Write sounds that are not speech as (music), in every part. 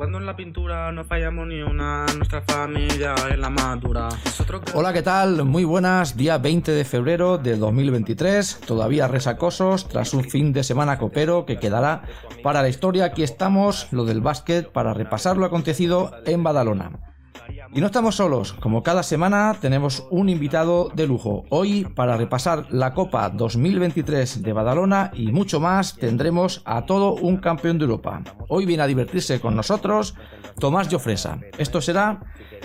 Jugando en la pintura no fallamos ni una, nuestra familia es la madura. Hola, ¿qué tal? Muy buenas, día 20 de febrero del 2023, todavía resacosos tras un fin de semana copero que quedará para la historia. Aquí estamos, lo del básquet, para repasar lo acontecido en Badalona. Y no estamos solos, como cada semana tenemos un invitado de lujo. Hoy, para repasar la Copa 2023 de Badalona y mucho más, tendremos a todo un campeón de Europa. Hoy viene a divertirse con nosotros Tomás Jofresa. Esto será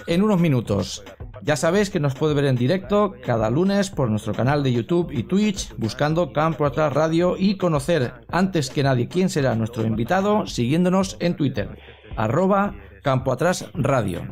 en unos minutos. Ya sabéis que nos puede ver en directo cada lunes por nuestro canal de YouTube y Twitch buscando Campo Atrás Radio y conocer antes que nadie quién será nuestro invitado siguiéndonos en Twitter, arroba Campo Atrás Radio.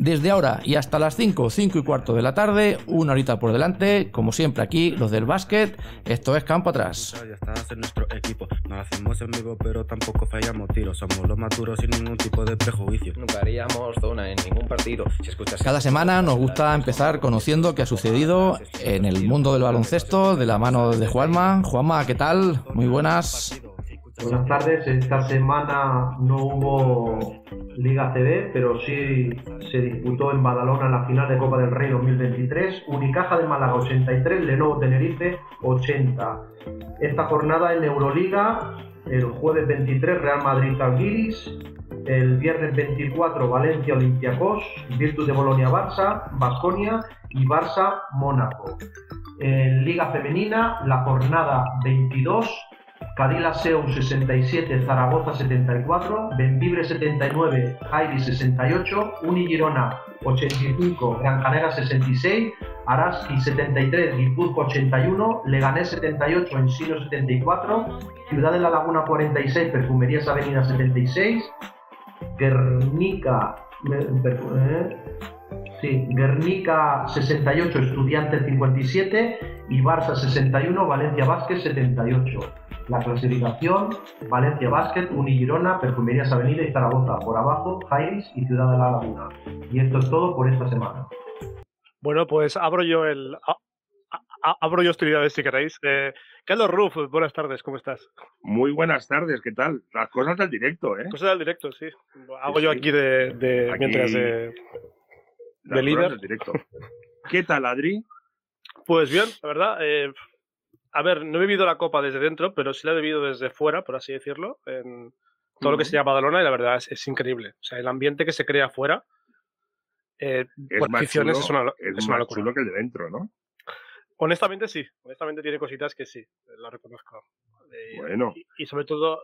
Desde ahora y hasta las 5, 5 y cuarto de la tarde, una horita por delante, como siempre aquí, los del básquet, esto es Campo Atrás. Ya estás en nuestro equipo. No lo hacemos en vivo, pero tampoco fallamos tiros. Somos los maduros sin ningún tipo de prejuicio. Nunca haríamos zona en ningún partido. Si escuchas Cada semana nos gusta empezar conociendo qué ha sucedido en el mundo del baloncesto de la mano de Juanma. Juanma, ¿qué tal? Muy buenas. Buenas tardes. Esta semana no hubo Liga CB, pero sí se disputó en Badalona la final de Copa del Rey 2023. Unicaja de Málaga 83, Lenovo Tenerife 80. Esta jornada en Euroliga, el jueves 23 Real Madrid Talguiris, el viernes 24 Valencia Olympiacos, Virtus de Bolonia Barça, Basconia y Barça Mónaco. En Liga Femenina, la jornada 22 Cadila Seu 67, Zaragoza 74, Benvibre 79, Jairi 68, Uni Girona 85, Gran Canaria 66, Araski 73, Guipúzcoa 81, Leganés 78, Ensino 74, Ciudad de la Laguna 46, Perfumerías Avenida 76, Guernica, eh, Guernica 68, Estudiantes 57 y Barça 61, Valencia Vázquez 78. La clasificación, Valencia Basket, Unigirona, Perfumerías Avenida y Zaragoza. Por abajo, Jairis y Ciudad de la Laguna. Y esto es todo por esta semana. Bueno, pues abro yo el. a- abro yo hostilidades si queréis. Eh, Carlos Ruff, buenas tardes, ¿cómo estás? Muy buenas tardes, ¿qué tal? Las cosas del directo, ¿eh? Cosas del directo, sí. Hago Sí, yo sí. aquí de, de- Aquí- mientras de. Las de líder. del directo. ¿Qué tal, Adri? Pues bien, la verdad. eh, a ver, no he vivido la copa desde dentro, pero sí la he vivido desde fuera, por así decirlo, en todo lo que se llama Badalona, y la verdad es, es increíble. O sea, el ambiente que se crea afuera. Eh, Es por más aficiones chulo, es una, es es una más locura. chulo que el de dentro, ¿no? Honestamente sí, honestamente tiene cositas que sí, la reconozco. Eh, Bueno. Y, y sobre todo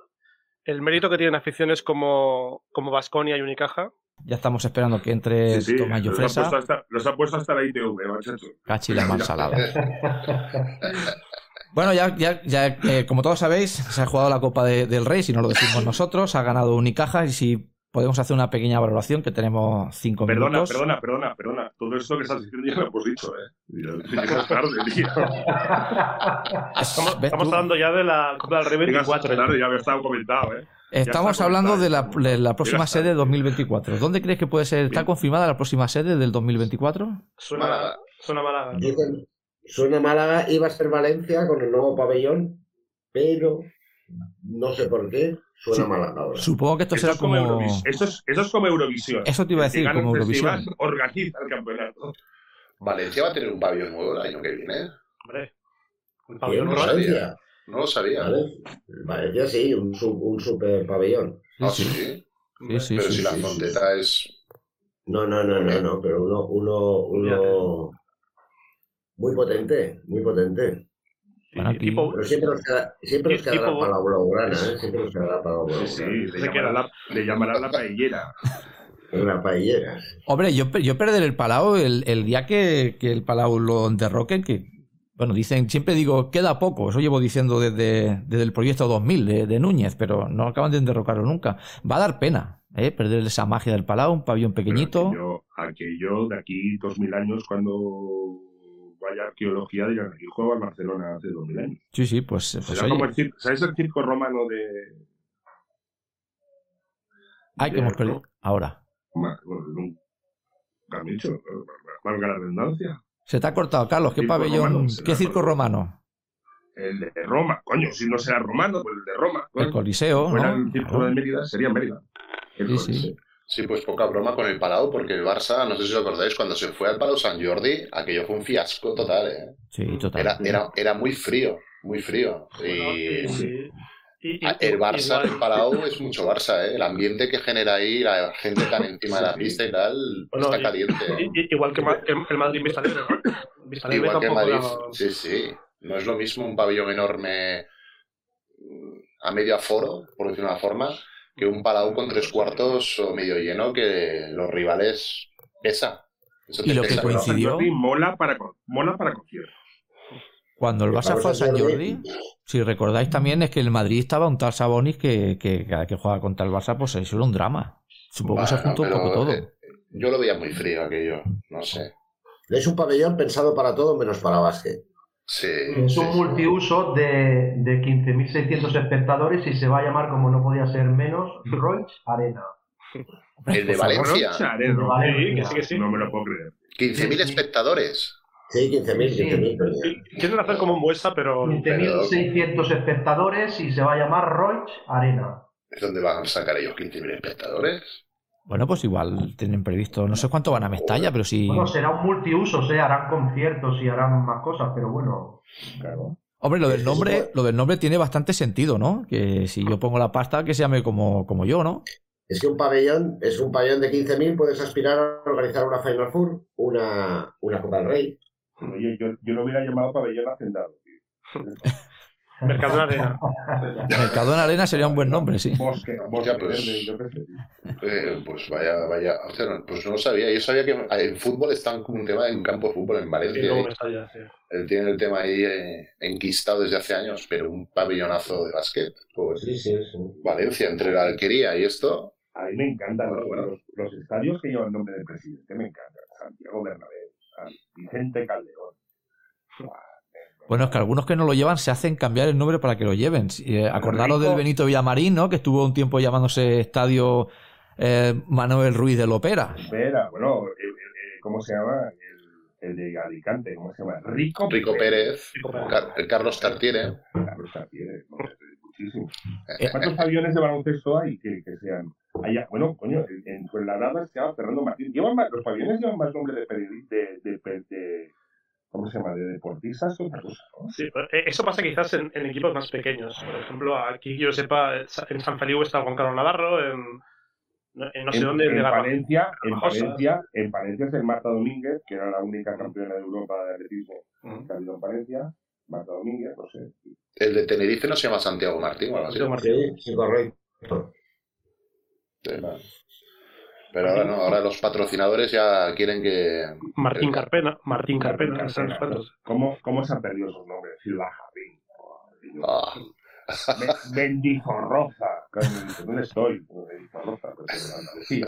el mérito que tienen aficiones como como Vasconia y Unicaja. Ya estamos esperando que entre Sí, sí, Tomás los, ha puesto hasta, los ha puesto hasta la ITV, machacho. Cachi la (laughs) mansalada. (laughs) Bueno, ya, ya, ya eh, como todos sabéis, se ha jugado la Copa de- del Rey, si no lo decimos (laughs) nosotros, ha ganado Unicaja y si podemos hacer una pequeña valoración, que tenemos cinco Perdona, minutos. perdona, perdona, perdona. Todo esto que estás diciendo ya lo hemos dicho, ¿eh? Llegas tarde, tío. (laughs) Estamos, hablando ya de la Copa del Rey Llegas 24. tarde, ya me estaba comentado, ¿eh? Estamos hablando de la, de la próxima sede 2024. ¿Dónde crees que puede ser? ¿Está confirmada la próxima sede del 2024? Suena, suena Málaga. Dicen, suena Málaga, iba a ser Valencia con el nuevo pabellón, pero no sé por qué, suena Sí. Málaga ahora. Supongo que esto será es como, como... Eurovis- Eso es, eso es como Eurovisión. Eso te iba a decir, como Eurovisión. Organiza el campeonato. Valencia va a tener un pabellón nuevo el año que viene. Hombre, un ¿Quién? pabellón no sabía. Valencia. No lo sabía. Vale. Valencia sí, un, sub- un super pabellón. Ah, Sí, sí. sí. Sí, sí, Pero sí, si la frontera es. No, no, no, no, no, pero uno, uno, uno muy potente, muy potente. Tipo, Pero siempre os queda, siempre os Tipo- quedará para la blaugrana, ¿eh? Siempre os quedará para la Sí, sí, blaugrana. le queda. la, le llamarán la paellera. En (laughs) la paellera. Hombre, yo, yo perder el Palau el, el día que, que el Palau lo derroquen, que, bueno, dicen, siempre digo, queda poco, eso llevo diciendo desde, desde el proyecto 2000 de, de Núñez, pero no acaban de derrocarlo nunca. Va a dar pena, ¿eh? Perder esa magia del Palau, un pabellón pequeñito. Aquello, aquello de aquí dos mil años, cuando vaya arqueología, aquí juega el Barcelona hace dos mil años. Sí, sí, pues, pues Será oye, como el circo, ¿Sabes el circo romano de, Ay, que hemos perdido. Ahora. Bueno, nunca dicho, valga la redundancia. Se te ha cortado, Carlos. ¿Qué Circo pabellón? romano, ¿Qué circo romano? El de Roma, coño, si no será romano, pues el de Roma. El Coliseo, Si fuera ¿no? el círculo de Mérida, sería Mérida. El Sí, sí. Coliseo. Sí, pues poca broma con el Palau, porque el Barça, no sé si os acordáis, cuando se fue al Palau San Jordi, aquello fue un fiasco total, ¿eh? Sí, total. Era, era, era muy frío, muy frío. Y Sí. Y- y- Ah, el Barça igual- en el Palau es mucho Barça, ¿eh? El ambiente que genera ahí, la gente tan (laughs) encima de la pista y tal, Bueno, está y- caliente. ¿eh? igual que, el Madrid en Vista Alegre, ¿no? Igual que tampoco Madrid, era- sí, sí. No es lo mismo un pabellón enorme mm, a medio aforo, por decirlo de una forma, que un Palau con tres cuartos o medio lleno que los rivales pesa. Eso Y lo que coincidió- mola para, mola para conciertos. Cuando el Barça fue a San Jordi, si recordáis también es que el Madrid estaba un tal Sabonis que, que cada que juega contra el Barça, pues eso era un drama. Supongo que se juntó un poco todo. eh, Yo lo veía muy frío aquello, no sé. Es un pabellón pensado para todo menos para básquet. Sí, Es sí, un sí. multiuso de, de 15.600 espectadores y se va a llamar, como no podía ser menos, (laughs) Roig Arena. El de. Valencia, de Valencia. Sí, que sí, que sí. No me lo puedo creer. 15.000 Sí. espectadores. Sí, 15.000, Sí. 15.000. tenía. Quieren hacer como un Buesa, pero... 15.600 espectadores y se va a llamar Roig Arena. ¿Es donde van a sacar ellos 15.000 espectadores? Bueno, pues igual tienen previsto, no sé cuánto van a Mestalla, pero sí. Bueno, será un multiuso, sea, harán conciertos y harán más cosas, pero bueno. Claro. Hombre, lo del nombre, lo del nombre tiene bastante sentido, ¿no? Que si yo pongo la pasta, que se llame como, como yo, ¿no? Es que un pabellón, es un pabellón de 15.000, puedes aspirar a organizar una Final Four, una, una Copa del Rey. Oye, yo, yo lo hubiera llamado pabellón hacendado. tío. Mercadona Arena. Mercadona Arena sería un buen nombre, sí. Bosque, bosque pues. verde, yo qué sé. Eh, pues vaya, vaya. O sea, pues no lo sabía. Yo sabía que en fútbol está un tema en campo de fútbol en Valencia. sí. él tiene el tema ahí eh, enquistado desde hace años, pero un pabellonazo de básquet. Pues Sí, sí, sí. Valencia, entre la alquería y esto. A mí me encantan Bueno, los, bueno. los- los estadios que llevan nombre de presidente, me encantan. Santiago Bernabéu, San Vicente Calderón. Bueno, es que algunos que no lo llevan se hacen cambiar el nombre para que lo lleven. Eh, acordaros Rico. del Benito Villamarín, ¿no? Que estuvo un tiempo llamándose Estadio eh, Manuel Ruiz de Lopera. Espera, bueno, el- el- el- ¿cómo se llama? El, el de Alicante, ¿cómo se llama? Rico, Rico Pérez, Rico Pérez. Car- el Carlos Tartiere. Bien, ¿no? muchísimo. Eh, ¿Cuántos pabellones de baloncesto hay que, que sean? Allá, bueno, coño, en, en Fuenlabrada se llama Fernando Martín. ¿Llevan más- los pabellones llevan más nombre de, de, de, de- de- ¿cómo se llama? De deportistas o otra cosa, ¿no? Sí, pero, eh, eso pasa quizás en, en equipos más pequeños. Por ejemplo, aquí que yo sepa, en San Feliu está Juan Carlos Navarro, en, no- en no sé en, dónde, en Palencia, en. Palencia, en Palencia es el Marta Domínguez, que era la única campeona de Europa de atletismo que ha habido en Palencia. Marta Domínguez, no sé. El de Tenerife no se llama Santiago Martín o algo así. Santiago Martín. Sí, correcto. Sí. Pero ahora no, ahora los patrocinadores ya quieren que. Martín Carpena, Martín Carpena. ¿Cómo, ¿Cómo se han perdido esos nombres? Silva Javín. Ah, Mendizorroza. ¿Dónde estoy? En Andalucía.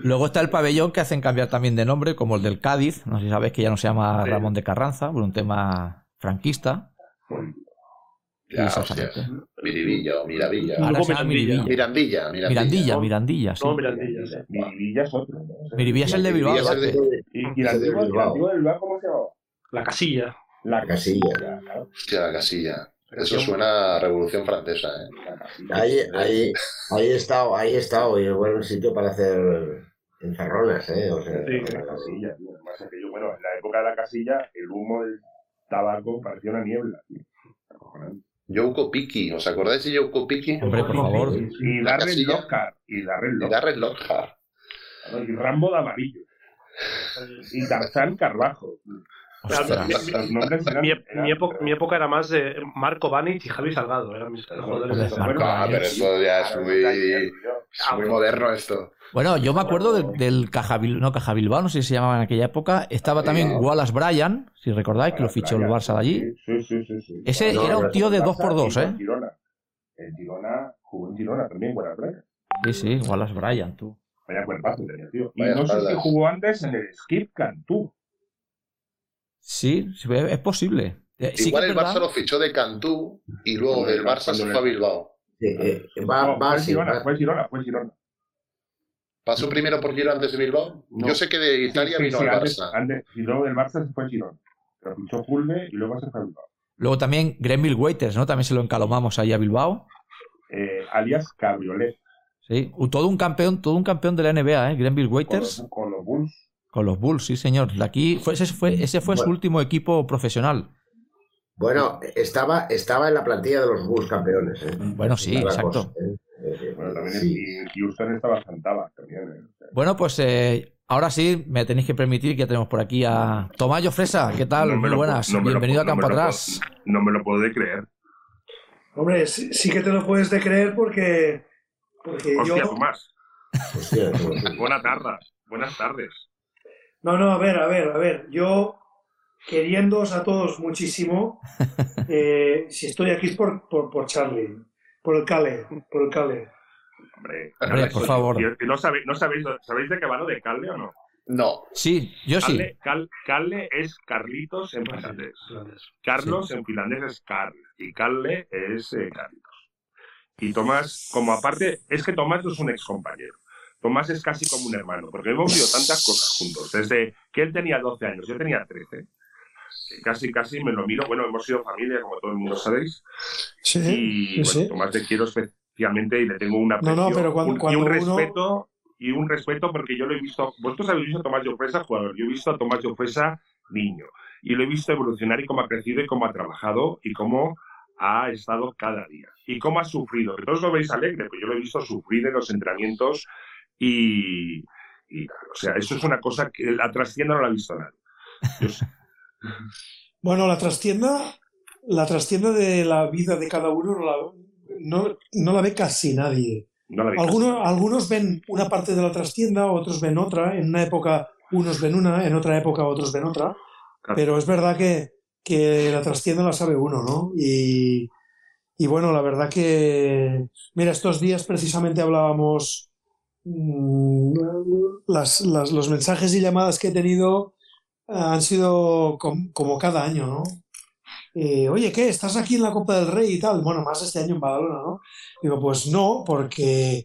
Luego está el pabellón que hacen cambiar también de nombre, como el del Cádiz. No sé si sabéis que ya no se llama Sí. Ramón de Carranza, por un tema franquista. ya, o Miravilla. Ahora Luego se llama Mirandilla. Mirandilla, Mirandilla. Mirandilla, ¿no? Mirandilla, sí. No, Mirandilla, sí. Miribilla es otro. ¿no? Miribilla es el de Bilbao. El de- ¿Y, y la antigua, y la antigua de Bilbao cómo se llamaba? La casilla. La Casilla. Ya, claro, Hostia, la casilla. Eso suena a Revolución Francesa, ¿eh? Ahí, ahí, ahí he estado, ahí he estado, y es buen sitio para hacer encerronas, ¿eh? O sea, Sí, la casilla, tío. Además, aquello, bueno, en la época de la casilla, el humo del tabaco parecía una niebla, tío. Yoko Piki, ¿os acordáis de Yoko Piki? Hombre, por favor. Y Darren. Lockhart. Y Darren Y Lockhart. Darren Lockhart. Y Rambo de amarillo. (laughs) Y Tarzán Carbajo. Mi, época, mi época era más de Marco Banich y Javi Salgado. Eran mis jugadores. Marco Ah, pero eso ya es muy, es Ah, muy bueno. moderno esto. Bueno, yo me acuerdo del, del Caja Bil- no, Caja Bilbao, no sé si se llamaba en aquella época. Estaba también Wallace Bryan, si recordáis, que lo fichó el Barça de allí. Sí, sí, sí. sí. Ese No, era un tío de Barça dos por dos, y ¿eh? con Girona. En Girona, jugó en Girona también, buena playa. Sí, sí, Wallace Bryan, tú. Vaya cuerpazo tenía, tío. Y no sé si jugó antes en el Skip Cantú. Sí, sí, es posible. Eh, sí Igual el. Barça lo fichó de Cantú y luego del Barça se fue a Bilbao. Sí, eh, va, No, va fue Girona, va. fue Girona, fue Girona. ¿Pasó primero por Girona antes de Bilbao? No. Yo sé que de Italia Sí, vino sí, al antes- Barça. antes- y luego del Barça se fue a Girón. Pero fichó Pulve y luego se fue a Bilbao. Luego también Grenville Waiters, ¿no? También se lo encalomamos ahí a Bilbao. Eh, alias Cabriolet. Sí, todo un campeón, todo un campeón de la NBA, ¿eh? Grenville Con Waiters los, con los Bulls. Con los Bulls, sí señor. De aquí fue, ese fue, ese fue su último equipo profesional. Bueno, estaba, estaba en la plantilla de los Bulls campeones. ¿eh? Bueno, sí, exacto. cosa, ¿eh? Eh, Bueno, también sí. y Houston estaba Santaba también. eh. Bueno, pues eh, ahora sí, me tenéis que permitir que ya tenemos por aquí a Tomayo Fresa. ¿Qué tal? no Muy buenas. no Bienvenido a Campo no me lo Atrás. puedo- No me lo puedo creer. Hombre, sí, sí que te lo puedes de creer porque, porque Hostia, yo... Tomás. Hostia. Buenas tardes. Buenas tardes. No, no, a ver, a ver, a ver. Yo, queriéndoos a todos muchísimo, (laughs) eh, si estoy aquí es por, por, por Charlie, por el Cale, por el Cale. Hombre, Hombre, por favor. ¿No, sabéis, no sabéis, ¿Sabéis de qué va lo de Calde o no? No, Sí, yo sí. Calle, Cal- Calle es Carlitos en finlandés. Carlos en finlandés es Carl y Calle es eh, Carlitos. Y Tomás, como aparte, es que Tomás no es un ex compañero. Tomás es casi como un hermano, porque hemos vivido tantas cosas juntos. Desde que él tenía 12 años, yo tenía 13. que Casi, casi me lo miro. Bueno, hemos sido familia, como todo el mundo sabéis. Sí, Y sí, bueno. Tomás te quiero especialmente y le tengo una No, no, pero cuando- un- y un uno- respeto y un respeto porque yo lo he visto. Vosotros habéis visto a Tomás Llofresa jugador. Yo he visto a Tomás Llofresa niño y lo he visto evolucionar y cómo ha crecido y cómo ha trabajado y cómo ha estado cada día y cómo ha sufrido. Que todos lo veis alegre, pero yo lo he visto sufrir en los entrenamientos y, y, o sea, eso es una cosa que la trascienda no la ha visto nadie. Yo. (laughs) Bueno, la trastienda, la trastienda de la vida de cada uno no la, no, no la ve casi nadie. No la vi. Algunos, algunos ven una parte de la trastienda, otros ven otra. En una época unos ven una, en otra época otros ven otra. Claro. Pero es verdad que, que la trastienda la sabe uno, ¿no? Y, y bueno, la verdad que, mira, estos días precisamente hablábamos, las, las- los mensajes y llamadas que he tenido han sido com- como cada año, ¿no? Eh, Oye, ¿qué? ¿Estás aquí en la Copa del Rey y tal? Bueno, más este año en Badalona, ¿no? Digo, pues no, porque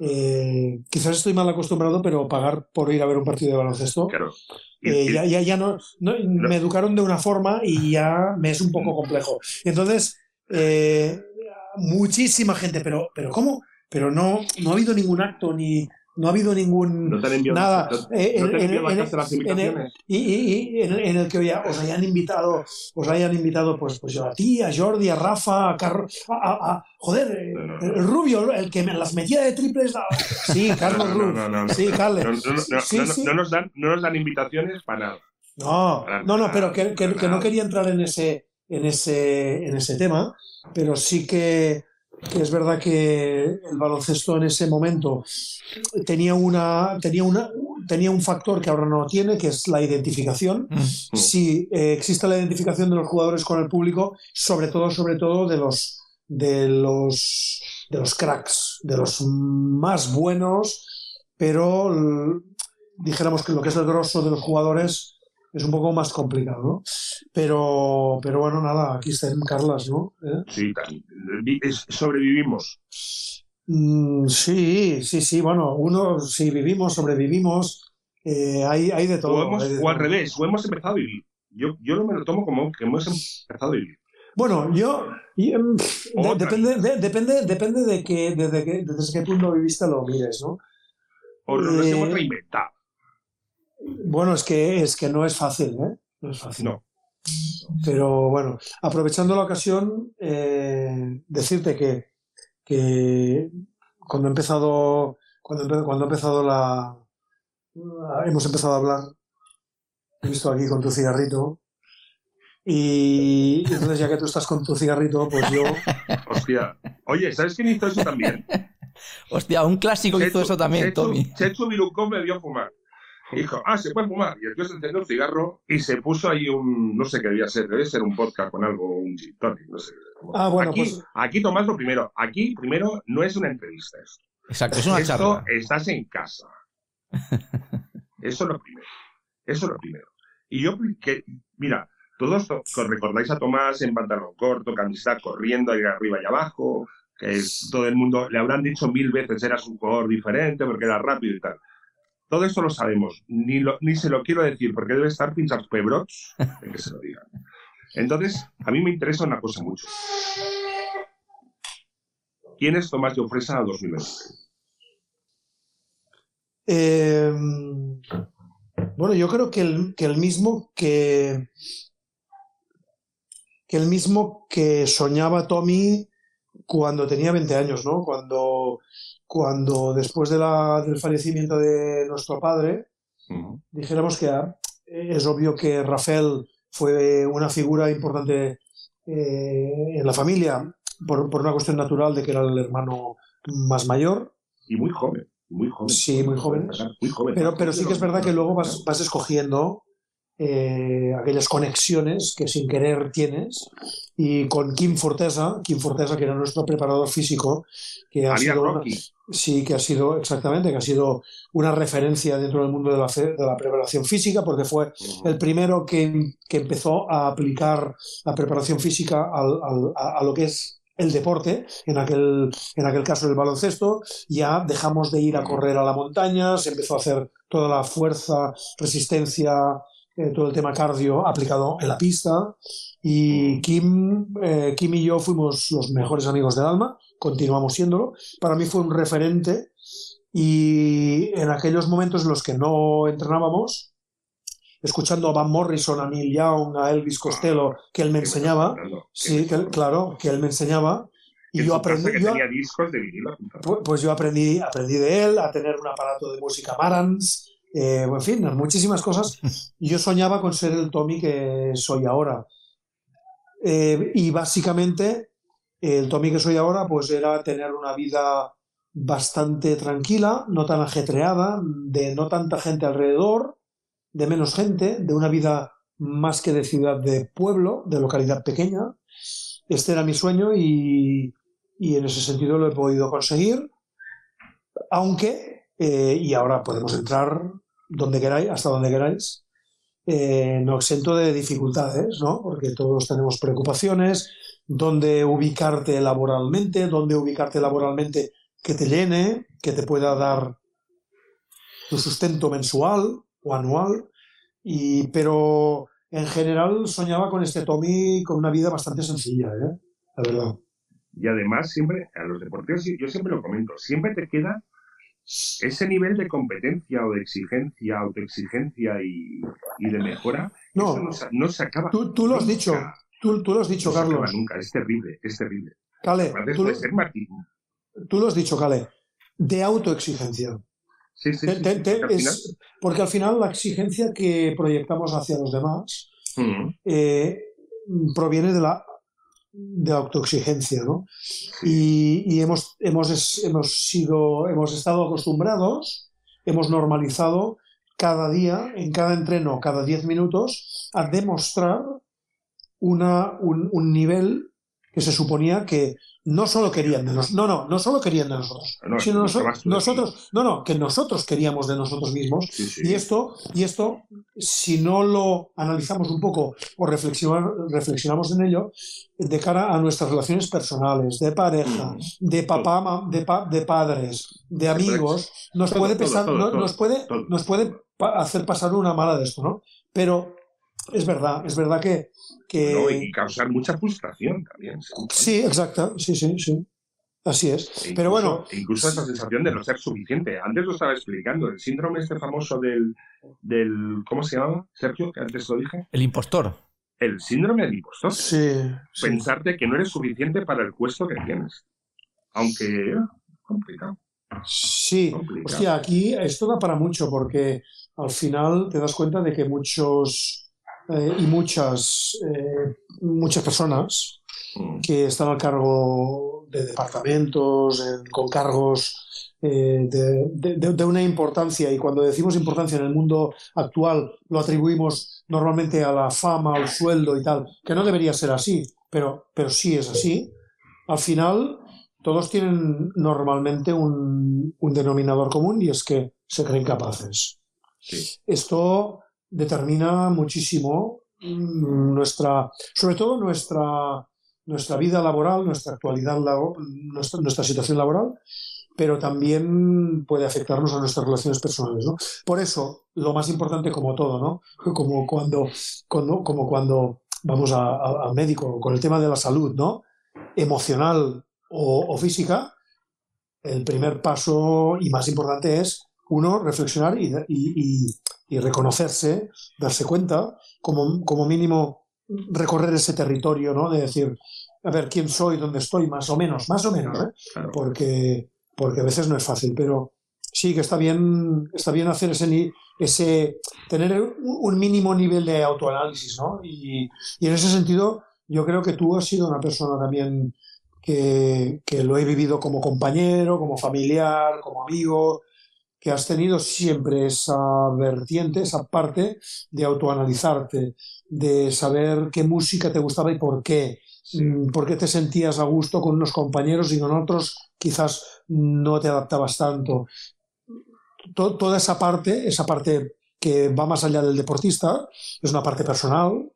eh, quizás estoy mal acostumbrado, pero pagar por ir a ver un partido de baloncesto, Claro. Y- eh, y- ya, ya, ya no, no- me educaron de una forma y ya me es un poco complejo. Entonces, eh, muchísima gente, pero, pero ¿cómo? Pero no, no ha habido ningún acto ni no ha habido ningún no enviado nada. en- el- que oye, os hayan invitado, os hayan invitado, pues, pues yo a ti, a Jordi, a Rafa, a Carlos, a, joder, eh, No, no, no. el rubio, el que me las metía de triples, ah, sí, (laughs) Carlos no. sí, Carles, No, nos dan, no nos dan invitaciones para nada. No, Para no, no, pero que, que- que no quería entrar en ese, en ese, en ese tema, pero sí que, que es verdad que el baloncesto en ese momento tenía una, tenía una, tenía un factor que ahora no tiene, que es la identificación. Mm. Si eh, existe la identificación de los jugadores con el público, sobre todo, sobre todo de los, de los, de los cracks, de los más buenos, pero dijéramos que lo que es el grosso de los jugadores es un poco más complicado, ¿no? Pero, pero bueno, nada, aquí está Carlas, ¿no? ¿Eh? Sí, sobrevivimos. Mm, sí, sí, sí, bueno, uno, si vivimos, sobrevivimos, eh, hay, hay de todo. O, hemos- hay de o al revés, o hemos empezado a vivir. Yo, yo no me lo tomo como que hemos empezado a vivir. Bueno, yo, em, de- depende, de, depende, depende de que, desde, que, desde qué punto de vista lo mires, ¿no? O nos Eh, hemos reinventado. Bueno, es que, es que no es fácil, ¿eh? No es fácil. No. Pero bueno, aprovechando la ocasión, eh, decirte que, que cuando he empezado, cuando, cuando ha empezado la, la- hemos empezado a hablar, he visto aquí con tu cigarrito, y entonces ya que tú estás con tu cigarrito, pues yo, (laughs) Hostia. Oye, ¿sabes quién hizo eso también? Hostia, un clásico hizo Chechu- eso también, Chechu- Tommy. Chechu Virucón me vio fumar. Dijo, ah, se puede fumar. Y el tío se encendió un cigarro y se puso ahí un, no sé qué debía ser, debe ser un podcast con algo, un gin tonic, no sé. Ah, bueno, aquí, pues- aquí Tomás lo primero, aquí primero no es una entrevista esto. Exacto, es una Esto charla. estás en casa. (laughs) Eso es lo primero. Eso es lo primero. Y yo, que, mira, todos to- recordáis a Tomás en pantalón corto, camiseta corriendo ahí arriba y abajo, que es- todo el mundo le habrán dicho mil veces eras un jugador diferente porque era rápido y tal. Todo esto lo sabemos, ni, ni se lo quiero decir porque debe estar pinchados pebrots de que se lo digan. Entonces, a mí me interesa una cosa mucho. ¿Quién es Tomás Llofresa 2020? Eh, bueno, yo creo que el, que el mismo que, que el mismo que soñaba Tommy cuando tenía 20 años, ¿no? Cuando, cuando después de la- del fallecimiento de nuestro padre, dijéramos que ah, es obvio que Rafael fue una figura importante eh, en la familia por, por una cuestión natural de que era el hermano más mayor, Y muy joven, muy joven. Sí, muy joven. Muy joven. pero, pero sí que es verdad que luego vas, vas escogiendo eh, aquellas conexiones que sin querer tienes y con Kim Fortesa, Kim Fortesa que era nuestro preparador físico, que ha sido Rocky. Sí, que ha sido, exactamente, que ha sido una referencia dentro del mundo de la, fe- de la preparación física, porque fue el primero que, que empezó a aplicar la preparación física al- al- a, a lo que es el deporte, en aquel, en aquel caso el baloncesto, ya dejamos de ir a correr a la montaña, se empezó a hacer toda la fuerza, resistencia, eh, todo el tema cardio aplicado en la pista. Y Kim, eh, Kim y yo fuimos los mejores amigos del alma, continuamos siéndolo. Para mí fue un referente y en aquellos momentos en los que no entrenábamos, escuchando a Van Morrison, a Neil Young, a Elvis Costello, que él me enseñaba, sí, que claro, que él me enseñaba, y yo aprendí, que yo- tenía discos de vinilo. pu- pues yo aprendí, aprendí de él a tener un aparato de música Marantz, eh, en fin, muchísimas cosas. Y yo soñaba con ser el Tommy que soy ahora. Eh, y básicamente, el Tommy que soy ahora, pues era tener una vida bastante tranquila, no tan ajetreada, de no tanta gente alrededor, de menos gente, de una vida más que de ciudad de pueblo, de localidad pequeña. Este era mi sueño y, y en ese sentido lo he podido conseguir. Aunque, eh, y ahora podemos entrar donde queráis, hasta donde queráis, eh, no exento de dificultades, ¿no? Porque todos tenemos preocupaciones, dónde ubicarte laboralmente, dónde ubicarte laboralmente que te llene, que te pueda dar tu sustento mensual o anual. Y, pero en general soñaba con este Tommy con una vida bastante sencilla, ¿eh? La verdad. Y además, siempre, a los deportistas, yo siempre lo comento, siempre te queda ese nivel de competencia o de exigencia, autoexigencia y, y de mejora. No. eso no, se, no se acaba. Tú, tú lo has Nunca. dicho, tú, tú lo has dicho, No se acaba Carlos. nunca, es terrible, es terrible. Cale, tú, ser tú lo has dicho, Cale, de autoexigencia. Sí, sí, Te- porque al es- porque al final la exigencia que proyectamos hacia los demás eh, proviene de la, de autoexigencia, ¿no? Y, y hemos, hemos, hemos, sido, hemos estado acostumbrados, hemos normalizado cada día, en cada entreno, cada 10 minutos, a demostrar una, un, un nivel que se suponía que no solo querían de nosotros, no, no, no solo querían de nosotros, No, sino noso- nosotros, no, no, que nosotros queríamos de nosotros mismos sí, sí. y esto, y esto, si no lo analizamos un poco o reflexionamos en ello, de cara a nuestras relaciones personales, de pareja, Mm. de papá, de, pa- de padres, de amigos, nos puede pesar, nos puede, nos puede hacer pasar una mala de esto, ¿no? Pero es verdad, es verdad que, que No, y causar mucha frustración también. sí, exacto, sí, sí, sí, así es. E Pero bueno, e incluso esa sensación de no ser suficiente. Antes lo estaba explicando, el síndrome este famoso del, del ¿cómo se llama? Sergio, que antes lo dije. El impostor. El síndrome del impostor. sí, sí. Pensarte que no eres suficiente para el puesto que tienes. Aunque complicado. Sí, Complicado. hostia, aquí esto da para mucho porque al final te das cuenta de que muchos eh, y muchas, eh, muchas personas Mm. que están al cargo de departamentos, en- con cargos eh, de, de- de- de una importancia, y cuando decimos importancia en el mundo actual lo atribuimos normalmente a la fama, al sueldo y tal, que no debería ser así, pero, pero sí es así, al final todos tienen normalmente un, un denominador común y es que se creen capaces. Sí. Esto determina muchísimo mm, nuestra, sobre todo nuestra, nuestra vida laboral, nuestra actualidad, nuestra, nuestra situación laboral, pero también puede afectarnos a nuestras relaciones personales, ¿no? Por eso, lo más importante como todo, ¿no? Como cuando, como cuando vamos al médico con el tema de la salud, ¿no? Emocional o, física, el primer paso y más importante es, uno, reflexionar y- y reconocerse, darse cuenta, como, como mínimo recorrer ese territorio, ¿no? De decir, a ver, ¿quién soy? ¿Dónde estoy? Más o menos, más o menos, ¿eh? Claro. porque, porque a veces no es fácil, pero sí que está bien, está bien hacer ese, ese tener un un mínimo nivel de autoanálisis, ¿no? Y, y en ese sentido, yo creo que tú has sido una persona también que, que lo he vivido como compañero, como familiar, como amigo, que has tenido siempre esa vertiente, esa parte de autoanalizarte, de saber qué música te gustaba y por qué, Mm, por qué te sentías a gusto con unos compañeros y con otros quizás no te adaptabas tanto. To- toda esa parte, esa parte que va más allá del deportista, es una parte personal,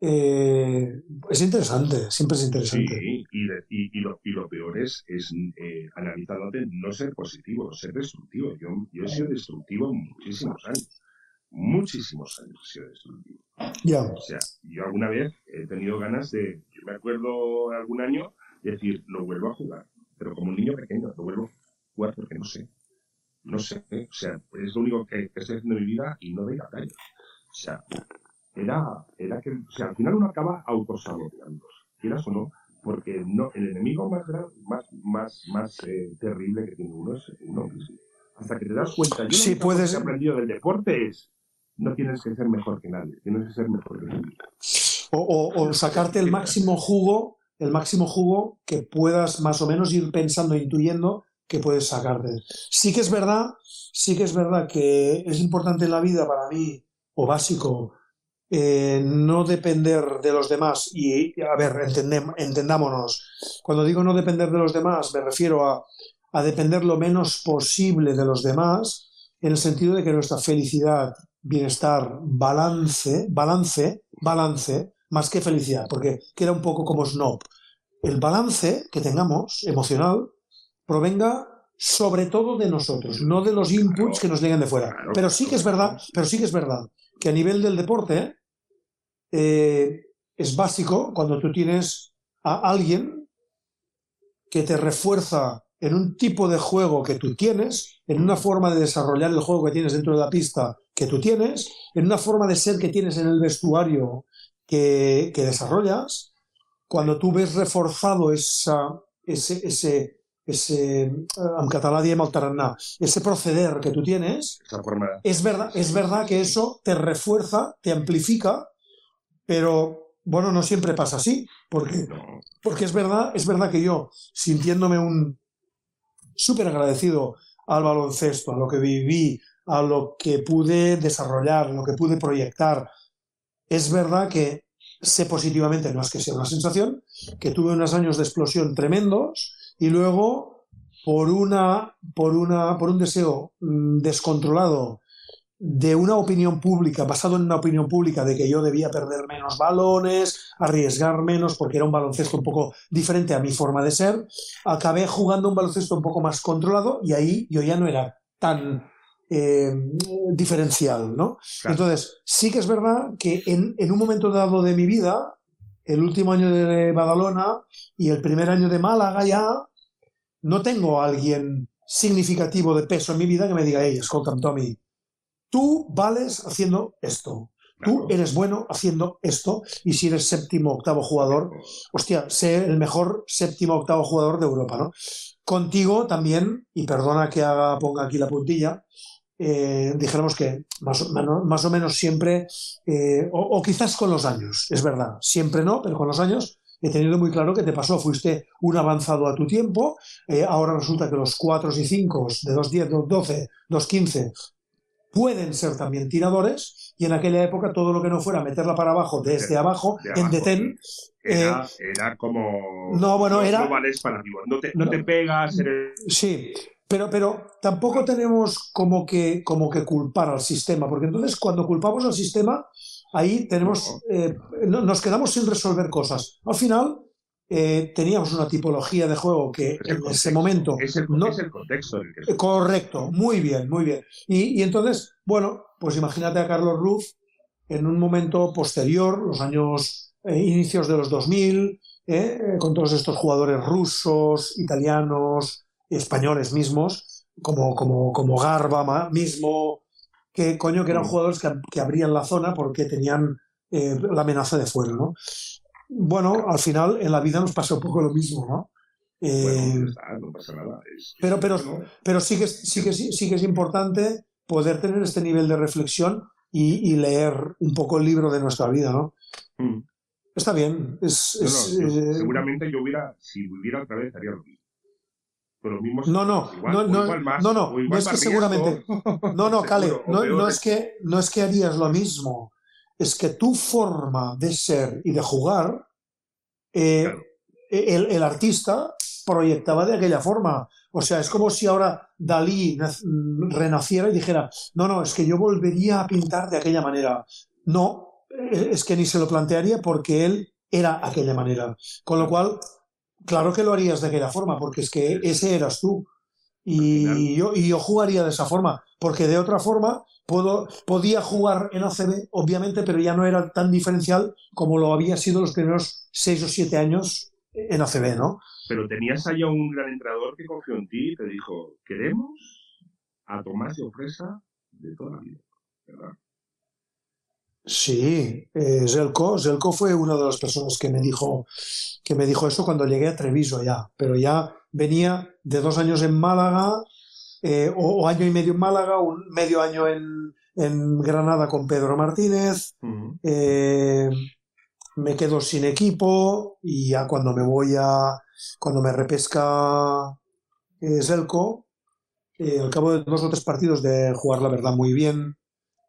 eh, es interesante, siempre es Sí, interesante. y, de- y, y lo, y lo peor es, es eh, analizándote no ser positivo, ser destructivo. Yo, yo he sido destructivo muchísimos años. Muchísimos años he sido destructivo. Ya, O sea, yo alguna vez he tenido ganas de, yo me acuerdo algún año, decir, lo vuelvo a jugar. Pero como un niño pequeño, lo vuelvo a jugar porque no sé. No sé. O sea, es lo único que, que estoy haciendo en mi vida y no doy la talla. O sea, era, era que, o sea, al final uno acaba autosaboteando, quieras o no, porque no, el enemigo más más, más, más eh, terrible que tiene uno es uno mismo. Hasta que te das cuenta, yo Sí, puedes- que he aprendido del deporte es, no tienes que ser mejor que nadie, tienes que ser mejor que tú. o, o- o sacarte el máximo jugo, el máximo jugo que puedas más o menos ir pensando, intuyendo que puedes sacarte. Sí que es verdad, sí que es verdad que es importante en la vida para mí, o básico, eh, no depender de los demás. Y, a ver, entendem- entendámonos. Cuando digo no depender de los demás, me refiero a, a depender lo menos posible de los demás, en el sentido de que nuestra felicidad, bienestar, balance, balance, balance, más que felicidad, porque queda un poco como snob. El balance que tengamos emocional provenga sobre todo de nosotros, no de los inputs que nos lleguen de fuera. Pero sí que es verdad, pero sí que es verdad que a nivel del deporte eh, es básico cuando tú tienes a alguien que te refuerza en un tipo de juego que tú tienes, en una forma de desarrollar el juego que tienes dentro de la pista que tú tienes, en una forma de ser que tienes en el vestuario que, que desarrollas, cuando tú ves reforzado esa, ese, ese, ese, eh, en ese proceder que tú tienes, es verdad, es verdad que eso te refuerza, te amplifica, pero bueno, no siempre pasa así, porque, porque es verdad, es verdad que yo, sintiéndome un súper agradecido al baloncesto, a lo que viví, a lo que pude desarrollar, a lo que pude proyectar, es verdad que sé positivamente, no es que sea una sensación, que tuve unos años de explosión tremendos y luego por una por una por un deseo mm, descontrolado de una opinión pública, basado en una opinión pública de que yo debía perder menos balones, arriesgar menos, porque era un baloncesto un poco diferente a mi forma de ser, acabé jugando un baloncesto un poco más controlado y ahí yo ya no era tan eh, diferencial, ¿no? Claro. Entonces, sí que es verdad que en, en un momento dado de mi vida, el último año de Badalona y el primer año de Málaga ya, no tengo a alguien significativo de peso en mi vida que me diga, hey, escolta'm, Tommy, tú vales haciendo esto. Tú eres bueno haciendo esto y si eres séptimo octavo jugador, hostia, sé el mejor séptimo octavo jugador de Europa, ¿no? Contigo también, y perdona que haga, ponga aquí la puntilla, eh, dijéramos que más o, menos- más o menos siempre, eh, o, o quizás con los años, es verdad, siempre no, pero con los años he tenido muy claro que te pasó, fuiste un avanzado a tu tiempo, eh, ahora resulta que los 4 y 5 de 2.10, 2.12, 2.15 pueden ser también tiradores y en aquella época todo lo que no fuera meterla para abajo desde abajo, de en abajo, detén, Era, era como. Eh, no, bueno, era- No vales para. No te, no No. te pegas, eres. Sí, pero, pero tampoco tenemos como que, como que culpar al sistema, porque entonces cuando culpamos al sistema, ahí tenemos, eh, no- nos quedamos sin resolver cosas. Al final, eh, teníamos una tipología de juego que Es en contexto, ese momento Es el, no- es el contexto en el que se- Correcto, muy bien, muy bien. Y, y entonces, bueno, pues imagínate a Carlos Ruf en un momento posterior, los años eh, inicios de los 2000, eh, con todos estos jugadores rusos, italianos, españoles mismos, como, como, como Garba mismo, que coño que eran Mm. jugadores que, que abrían la zona porque tenían eh, la amenaza de fuera, ¿no? Bueno, al final en la vida nos pasa un poco lo mismo, ¿no? Eh, Bueno, está, no pasa nada. Es- pero, pero, pero sí que, es- sí, que, sí, que es importante poder tener este nivel de reflexión y, y leer un poco el libro de nuestra vida, ¿no? mm. Está bien. Es, No, es, no, yo- eh, seguramente yo hubiera, si viviera otra vez, haría lo mismo. Pero mismos No, no, igual, no, no, más, no, no, no es que seguramente- no, no, (laughs) Cale, no, no es que, no es que harías lo mismo. Es que tu forma de ser y de jugar, eh, Claro. el, el artista proyectaba de aquella forma. O sea, es como si ahora Dalí nac- renaciera y dijera, no, no, es que yo volvería a pintar de aquella manera. No, eh, es que ni se lo plantearía porque él era aquella manera. Con lo cual, claro que lo harías de aquella forma, porque es que ese eras tú. Y yo, y yo jugaría de esa forma, porque de otra forma puedo, podía jugar en ACB, obviamente, pero ya no era tan diferencial como lo había sido los primeros seis o siete años en ACB, ¿no? Pero tenías allá un gran entrenador que confió en ti y te dijo, queremos a Tomás de Ofresa de toda la vida. ¿verdad? Sí, eh, Zelko, Zelko fue una de las personas que me dijo que me dijo eso cuando llegué a Treviso ya, pero ya venía de dos años en Málaga, eh, o, o año y medio en Málaga, un medio año en, en Granada con Pedro Martínez, eh, me quedo sin equipo y ya cuando me voy a, cuando me repesca eh, eh, al cabo de dos o tres partidos de jugar la verdad muy bien,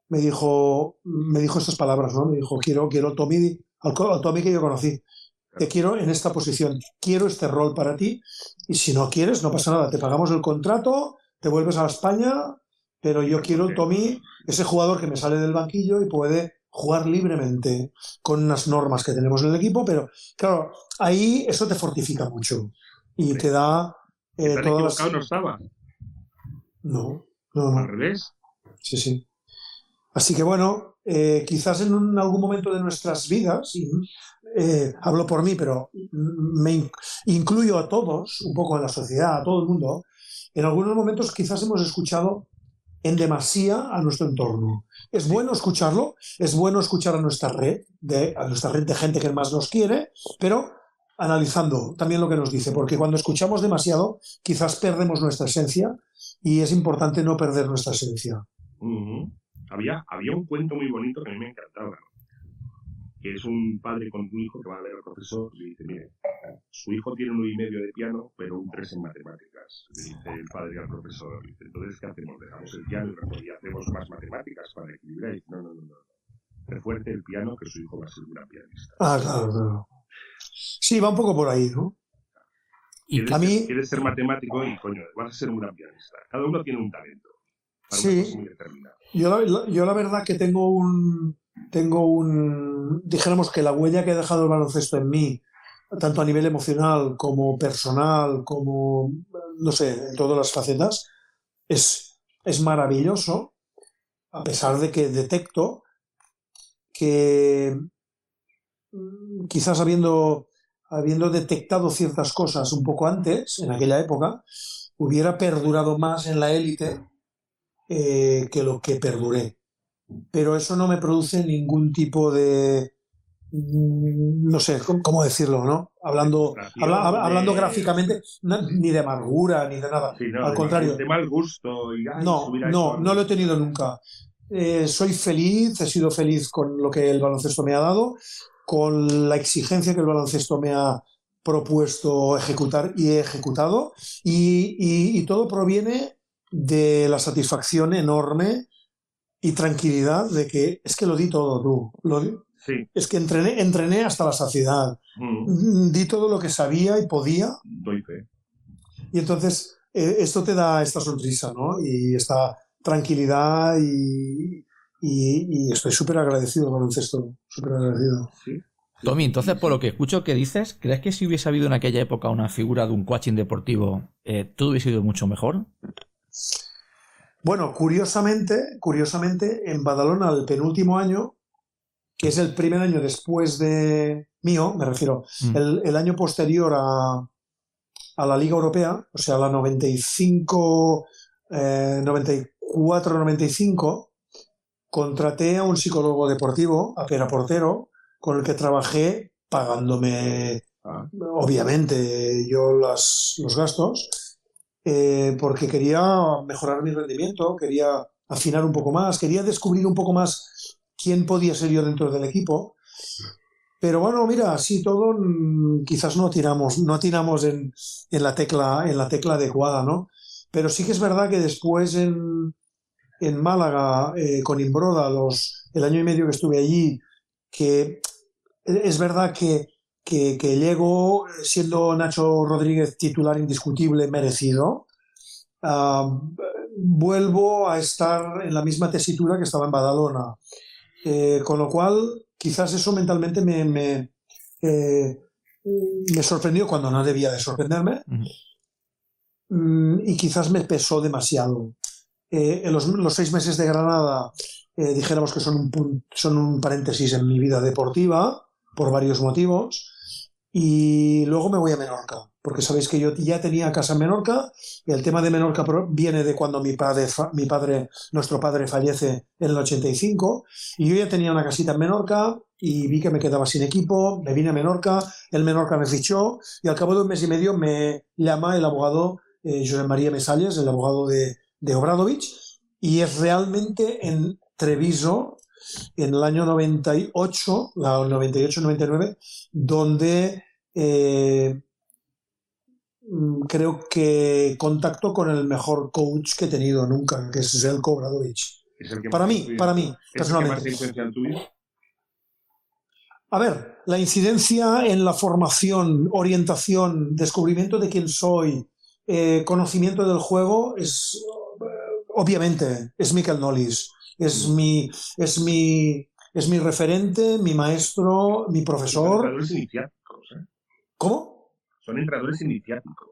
me dijo, me dijo estas palabras, ¿no? Me dijo, quiero, quiero Tommy, al Tommy que yo conocí, te quiero en esta posición, quiero este rol para ti, y si no quieres, no pasa nada, te pagamos el contrato, te vuelves a España, pero yo quiero Tommy, ese jugador que me sale del banquillo y puede jugar libremente con unas normas que tenemos en el equipo, pero claro, ahí eso te fortifica mucho y Sí. te da eh, ¿Tan todas las... no estaba? No, no, no. Al revés. Sí, sí. Así que bueno, eh, quizás en un- algún momento de nuestras vidas, eh, hablo por mí, pero me in- incluyo a todos, un poco en la sociedad, a todo el mundo, en algunos momentos quizás hemos escuchado en demasía a nuestro entorno. Es bueno escucharlo, es bueno escuchar a nuestra red, de, a nuestra red de gente que más nos quiere, pero analizando también lo que nos dice, porque cuando escuchamos demasiado, quizás perdemos nuestra esencia y es importante no perder nuestra esencia. Había, había un cuento muy bonito que a mí me encantaba. Que es un padre con un hijo que va a ver al profesor y le dice, mire, su hijo tiene un 9 y medio de piano, pero un 3 en matemáticas. Le dice el padre al profesor. Dice, entonces, ¿qué hacemos? Dejamos el piano y hacemos más matemáticas para equilibrar. Y dice, no, no, no, no. Refuerce el piano que su hijo va a ser un gran pianista. Ah, claro, claro. Sí, va un poco por ahí, ¿no? Y Quieres, a mí- ser, quieres ser matemático y, coño, vas a ser un gran pianista. Cada uno tiene un talento. Para Sí. una cosa muy determinada. Yo la, la- yo la verdad que tengo un, tengo un, dijéramos que la huella que ha dejado el baloncesto en mí, tanto a nivel emocional como personal, como, no sé, en todas las facetas, es, es maravilloso, a pesar de que detecto que mm, quizás habiendo, habiendo detectado ciertas cosas un poco antes, en aquella época, hubiera perdurado más en la élite eh, que lo que perduré. Pero eso no me produce ningún tipo de, mm, no sé, ¿cómo- ¿cómo decirlo? ¿no? Hablando, habla- hab- hablando de- gráficamente, no, ni de amargura, ni de nada. Sí, no, Al contrario. De mal gusto. Y, ay, No, no, no lo he tenido nunca. Eh, soy feliz, he sido feliz con lo que el baloncesto me ha dado, con la exigencia que el baloncesto me ha propuesto ejecutar y he ejecutado, y, y- y todo proviene de la satisfacción enorme y tranquilidad de que es que lo di todo tú, lo di- Sí. es que entrené, entrené hasta la saciedad, Mm, di todo lo que sabía y podía, doy fe. y entonces eh, esto te da esta sonrisa, ¿no? Y esta tranquilidad y, y- y estoy súper agradecido al baloncesto, súper agradecido. Sí. Tommy, entonces por lo que escucho que dices, ¿crees que si hubiese habido en aquella época una figura de un coaching deportivo, eh, todo hubiese sido mucho mejor? Bueno, curiosamente, curiosamente, en Badalona el penúltimo año, que es el primer año después de mío, me refiero, Mm. el, el año posterior a, a la Liga Europea, o sea, la 95, eh, 94-95, contraté a un psicólogo deportivo, a Pera Portero, con el que trabajé pagándome, Ah. obviamente, yo las, los gastos, eh, porque quería mejorar mi rendimiento, quería afinar un poco más, quería descubrir un poco más quién podía ser yo dentro del equipo. Pero bueno, mira, así todo mm, quizás no tiramos, no tiramos en, en la tecla, en la tecla adecuada, ¿no? Pero sí que es verdad que después en, en Málaga, eh, con Imbroda, los, el año y medio que estuve allí, que es verdad que, que, que llego siendo Nacho Rodríguez titular indiscutible, merecido. Vuelvo a estar en la misma tesitura que estaba en Badalona. Eh, con lo cual, quizás eso mentalmente me, me, eh, me sorprendió cuando no debía de sorprenderme Mm, y quizás me pesó demasiado. Eh, en los, los seis meses de Granada, eh, dijéramos que son un, son un paréntesis en mi vida deportiva, por varios motivos, y luego me voy a Menorca, porque sabéis que yo ya tenía casa en Menorca, y el tema de Menorca viene de cuando mi padre, mi padre, nuestro padre fallece en el 85, y yo ya tenía una casita en Menorca, y vi que me quedaba sin equipo, me vine a Menorca, el Menorca me fichó, y al cabo de un mes y medio me llama el abogado eh, José María Mesalles, el abogado de, de Obradovich, y es realmente en Treviso, en el año 98, la 98-99, donde eh, mm, creo que contacto con el mejor coach que he tenido nunca, que es el que Para mí, para mí, ¿Es el que personalmente. más? A ver, la incidencia en la formación, orientación, descubrimiento de quién soy, eh, conocimiento del juego es eh, obviamente es Michael Knowles, es mi es mi es mi referente, mi maestro, mi Son profesor. entrenadores iniciáticos, ¿eh? ¿Cómo? Son entrenadores iniciáticos.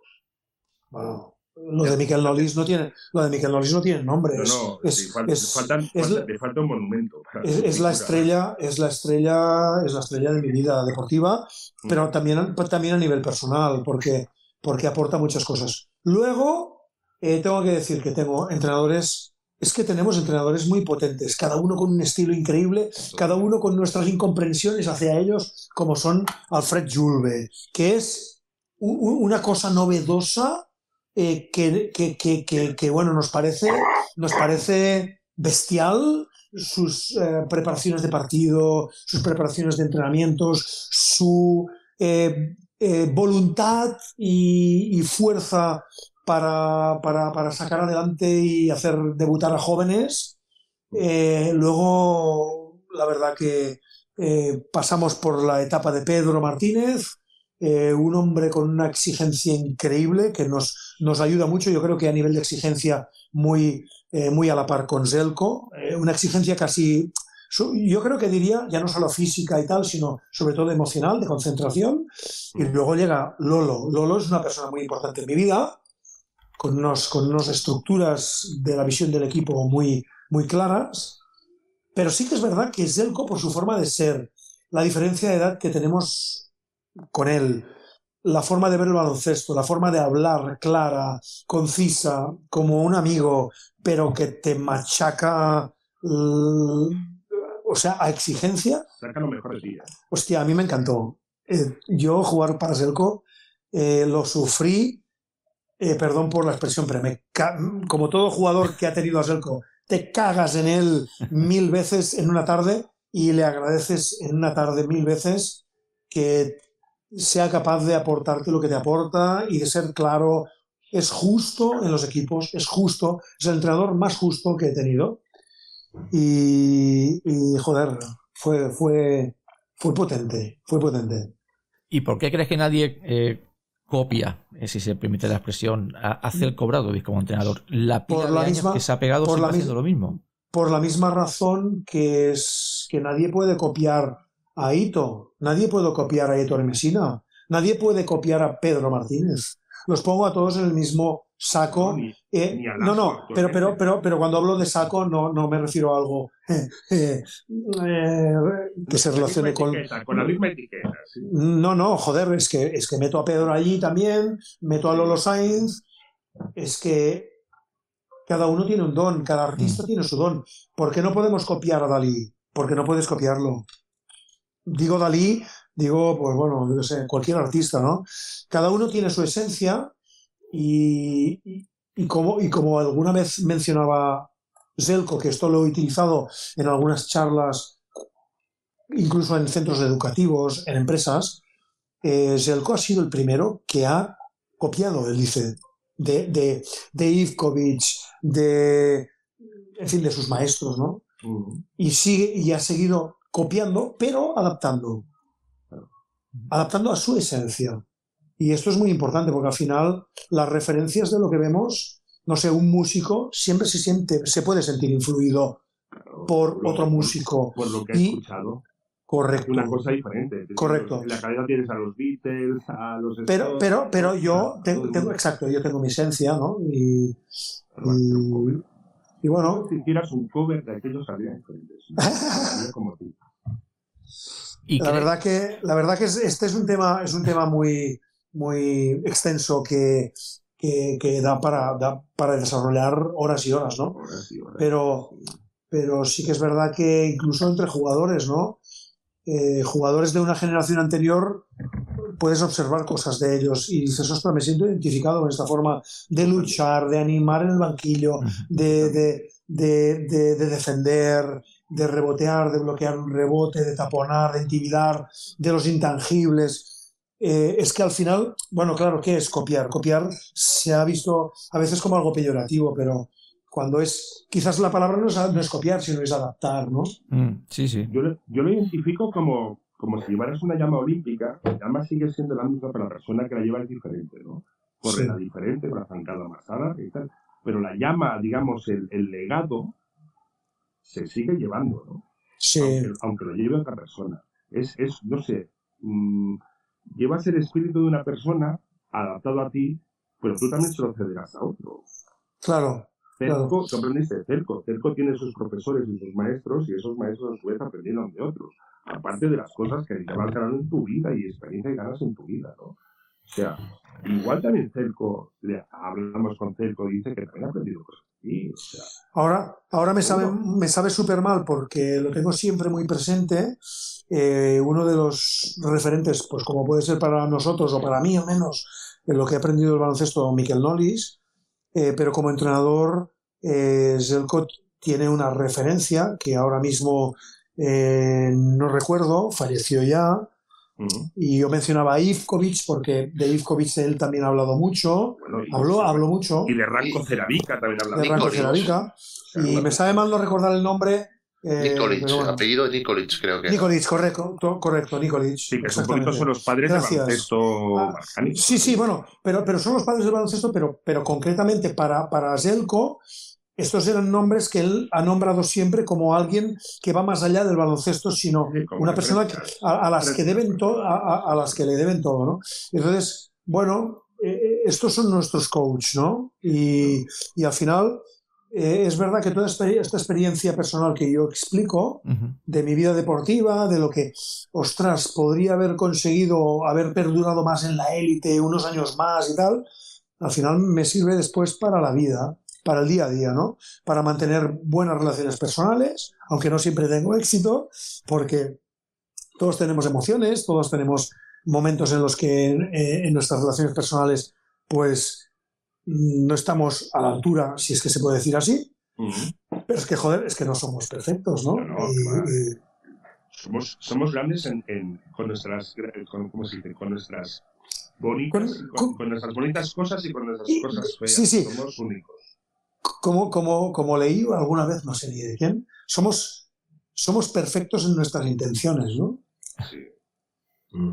Bueno, lo de Michael Knowles no tiene lo de Michael Knowles no tiene nombre. No, es- es- faltan, es falta, un monumento. es, la estrella, es la estrella, es la estrella de mi vida deportiva, Mm. pero también, también a nivel personal, porque, porque aporta muchas cosas. Luego, eh, tengo que decir que tengo entrenadores, es que tenemos entrenadores muy potentes, cada uno con un estilo increíble, cada uno con nuestras incomprensiones hacia ellos, como son Alfred Julve, que es una cosa novedosa eh, que, que, que, que, bueno, nos parece, nos parece bestial sus eh, preparaciones de partido, sus preparaciones de entrenamientos, su eh, eh, voluntad y, y fuerza para, para, para sacar adelante y hacer debutar a jóvenes. Eh, luego, la verdad que eh, pasamos por la etapa de Pedro Martínez, eh, un hombre con una exigencia increíble que nos, nos ayuda mucho. Yo creo que a nivel de exigencia muy, muy a la par con Zelko, una exigencia casi, yo creo que diría, ya no solo física y tal, sino sobre todo emocional, de concentración. Y luego llega Lolo. Lolo es una persona muy importante en mi vida, con, unos, con unas estructuras de la visión del equipo muy, muy claras. Pero sí que es verdad que Zelko, por su forma de ser, la diferencia de edad que tenemos con él, la forma de ver el baloncesto, la forma de hablar clara, concisa, como un amigo, pero que te machaca, l- o sea, a exigencia, Saca los mejores días. hostia, a mí me encantó. Eh, yo jugar para Selco eh, lo sufrí, eh, perdón por la expresión, pero me ca- como todo jugador que ha tenido a Selco, te cagas en él mil veces en una tarde y le agradeces en una tarde mil veces que sea capaz de aportarte lo que te aporta y de ser claro. Es justo en los equipos, es justo, es el entrenador más justo que he tenido. Y, y, joder, fue, fue, fue potente, fue potente. ¿Y por qué crees que nadie eh, copia, si se permite la expresión, a, a Zelko Obradovic como entrenador? La pila Por de la años misma- que se ha pegado por la haciendo lo mismo. Por la misma razón que es que nadie puede copiar a Ito. Nadie puede copiar a Héctor Mesina. Nadie puede copiar a Pedro Martínez. Los pongo a todos en el mismo saco. Ni- Eh, ni no, no, Lazo, pero, pero, pero, pero cuando hablo de saco no, no me refiero a algo eh, (laughs) eh, eh, que se relacione con... etiqueta, con la misma etiqueta, sí. No, no, joder, es que, es que meto a Pedro allí también, meto a Lolo Sainz, es que cada uno tiene un don, cada artista tiene su don. ¿Por qué no podemos copiar a Dalí? Porque no puedes copiarlo. Digo Dalí, digo, pues bueno, yo qué sé, cualquier artista, ¿no? Cada uno tiene su esencia y, y, y como, y como alguna vez mencionaba Zelko, que esto lo he utilizado en algunas charlas, incluso en centros educativos, en empresas, eh, Zelko ha sido el primero que ha copiado el ICE de, de, de Ivkovich, de, en fin, de sus maestros, ¿no? Y sigue y ha seguido copiando, pero adaptando. Adaptando a su esencia. Y esto es muy importante porque al final las referencias de lo que vemos, no sé, un músico siempre se siente, se puede sentir influido por Lo- otro músico. Por lo que he Y- escuchado. Correcto. Una cosa diferente. Correcto. En la cadena tienes a los Beatles, a los. Pero, Stones, pero, pero yo a tengo, exacto, yo tengo mi esencia, ¿no? Y, y, y bueno, Si hicieras un cover de aquellos diferentes. Saldría como tú. (laughs) Y la verdad que, la verdad que es- este es un tema, es un tema muy, muy extenso que, que, que da para, da para desarrollar horas y horas, ¿no? Pero, pero sí que es verdad que incluso entre jugadores, ¿no? Eh, jugadores de una generación anterior, puedes observar cosas de ellos y dices, ostras, me siento identificado con esta forma de luchar, de animar en el banquillo, de, de, de, de- de defender, de rebotear, de bloquear un rebote, de taponar, de intimidar, de los intangibles. Eh, es que al final, bueno, claro, ¿qué es copiar? Copiar se ha visto a veces como algo peyorativo, pero cuando es, quizás la palabra no es, no es copiar, sino es adaptar, ¿no? Mm, sí, sí. Yo, lo- yo lo identifico como, como si llevaras una llama olímpica, la llama sigue siendo la misma, pero la persona que la lleva es diferente, ¿no? Correrá Sí. diferente, con la zancada más alta y tal. Pero la llama, digamos, el, el legado, se sigue llevando, ¿no? Sí, Aunque, aunque lo lleve otra persona. Es, es no sé, mm, llevas el espíritu de una persona adaptado a ti, pero tú también se lo cederás a otro. claro. Cerco, aprendiste de Cerco. Cerco tiene sus profesores y sus maestros, y esos maestros a su vez aprendieron de otros. Aparte de las cosas que te van en tu vida y experiencia que ganas en tu vida, ¿no? O sea, igual también Cerco, hablamos con Cerco y dice que también ha aprendido cosas. Y, o sea, Ahora, ahora me sabe, me sabe súper mal porque lo tengo siempre muy presente. Eh, uno de los referentes, pues como puede ser para nosotros o para mí al menos, en lo que he aprendido del baloncesto, Miquel Nolis, eh, pero como entrenador, eh, Zelko tiene una referencia que ahora mismo eh, no recuerdo, falleció ya, y yo mencionaba a Ivkovic porque de Ivkovic él también ha hablado mucho, Bueno, y, habló, habló mucho y de Ranco Ceravica también habla. de Ranko Nikolic. Ceravica, y me sabe mal no recordar el nombre. eh, Nikolic, bueno. apellido Nikolic, creo que. Nikolic, correcto, to- correcto, Nikolic. Sí, que poquito son los padres Gracias. del baloncesto Ah. Sí, sí, bueno, pero, pero son los padres del baloncesto, pero, pero concretamente para, para Zelko, estos eran nombres que él ha nombrado siempre como alguien que va más allá del baloncesto, sino una persona que- a, a las que deben todo, a, a- a las que le deben todo, ¿no? Entonces, bueno, eh, eh, estos son nuestros coach, ¿no? Y, y al final eh, es verdad que toda esta, esta experiencia personal que yo explico de mi vida deportiva, de lo que, ostras, podría haber conseguido haber perdurado más en la élite unos años más y tal, al final me sirve después para la vida, para el día a día, ¿no? Para mantener buenas relaciones personales, aunque no siempre tengo éxito, porque todos tenemos emociones, todos tenemos momentos en los que eh, en nuestras relaciones personales, pues no estamos a la altura, si es que se puede decir así, pero es que, joder, es que no somos perfectos, ¿no? No, no, Y- claro. y- somos, somos grandes en, en- con nuestras con, ¿cómo se dice? con nuestras bonitas Con- con, con- con nuestras bonitas cosas y con nuestras Y- cosas feas sí, sí. somos únicos como, como, como leí alguna vez, no sé ni de quién, somos, somos perfectos en nuestras intenciones, ¿no? sí.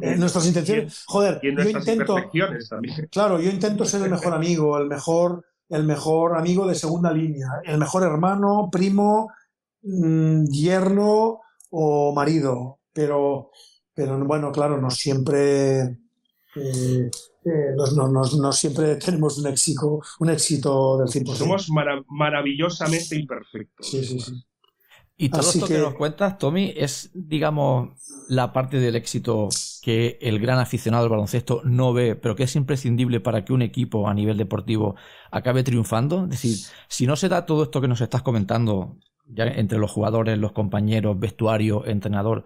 En nuestras intenciones, joder, yo intento, claro, yo intento ser el mejor amigo, el mejor, el mejor amigo de segunda línea, el mejor hermano, primo, mm, yerno o marido. pero, pero bueno, claro, no siempre, eh, eh, no, no- no- no siempre tenemos un éxito, un éxito del 100%. Somos mara- maravillosamente imperfectos. Sí, sí, sí. Y todo Así esto que... que- nos cuentas, Tommy, es, digamos, la parte del éxito que el gran aficionado al baloncesto no ve, pero que es imprescindible para que un equipo a nivel deportivo acabe triunfando. Es decir, si no se da todo esto que nos estás comentando, ya entre los jugadores, los compañeros, vestuario, entrenador,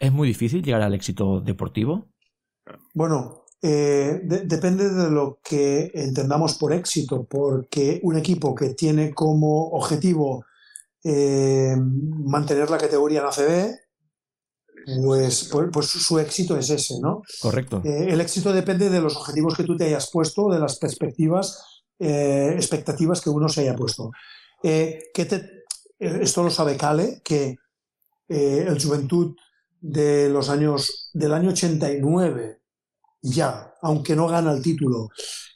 es muy difícil llegar al éxito deportivo. Bueno, eh, de- depende de lo que entendamos por éxito, porque un equipo que tiene como objetivo eh, mantener la categoría en ACB, pues, pues, pues su éxito es ese, ¿no? Correcto. Eh, el éxito depende de los objetivos que tú te hayas puesto, de las perspectivas, eh, expectativas que uno se haya puesto. Eh, que te- esto lo sabe Cale, que eh, el Juventud de los años del año 89 ya, aunque no gana el título,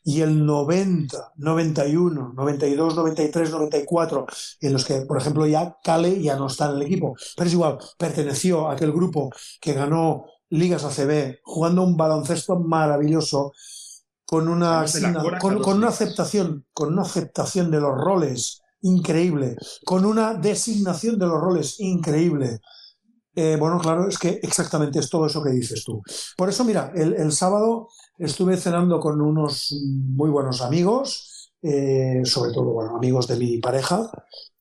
y el 90, 91, 92, 93, 94, en los que, por ejemplo, ya Cale ya no está en el equipo, pero es igual, perteneció a aquel grupo que ganó ligas ACB, jugando un baloncesto maravilloso, con una, con, una aceptación, con una aceptación de los roles increíble, con una designación de los roles increíble. Eh, bueno, claro, es que exactamente es todo eso que dices tú. Por eso, mira, el, sábado estuve cenando con unos muy buenos amigos, eh, sobre todo, amigos de mi pareja,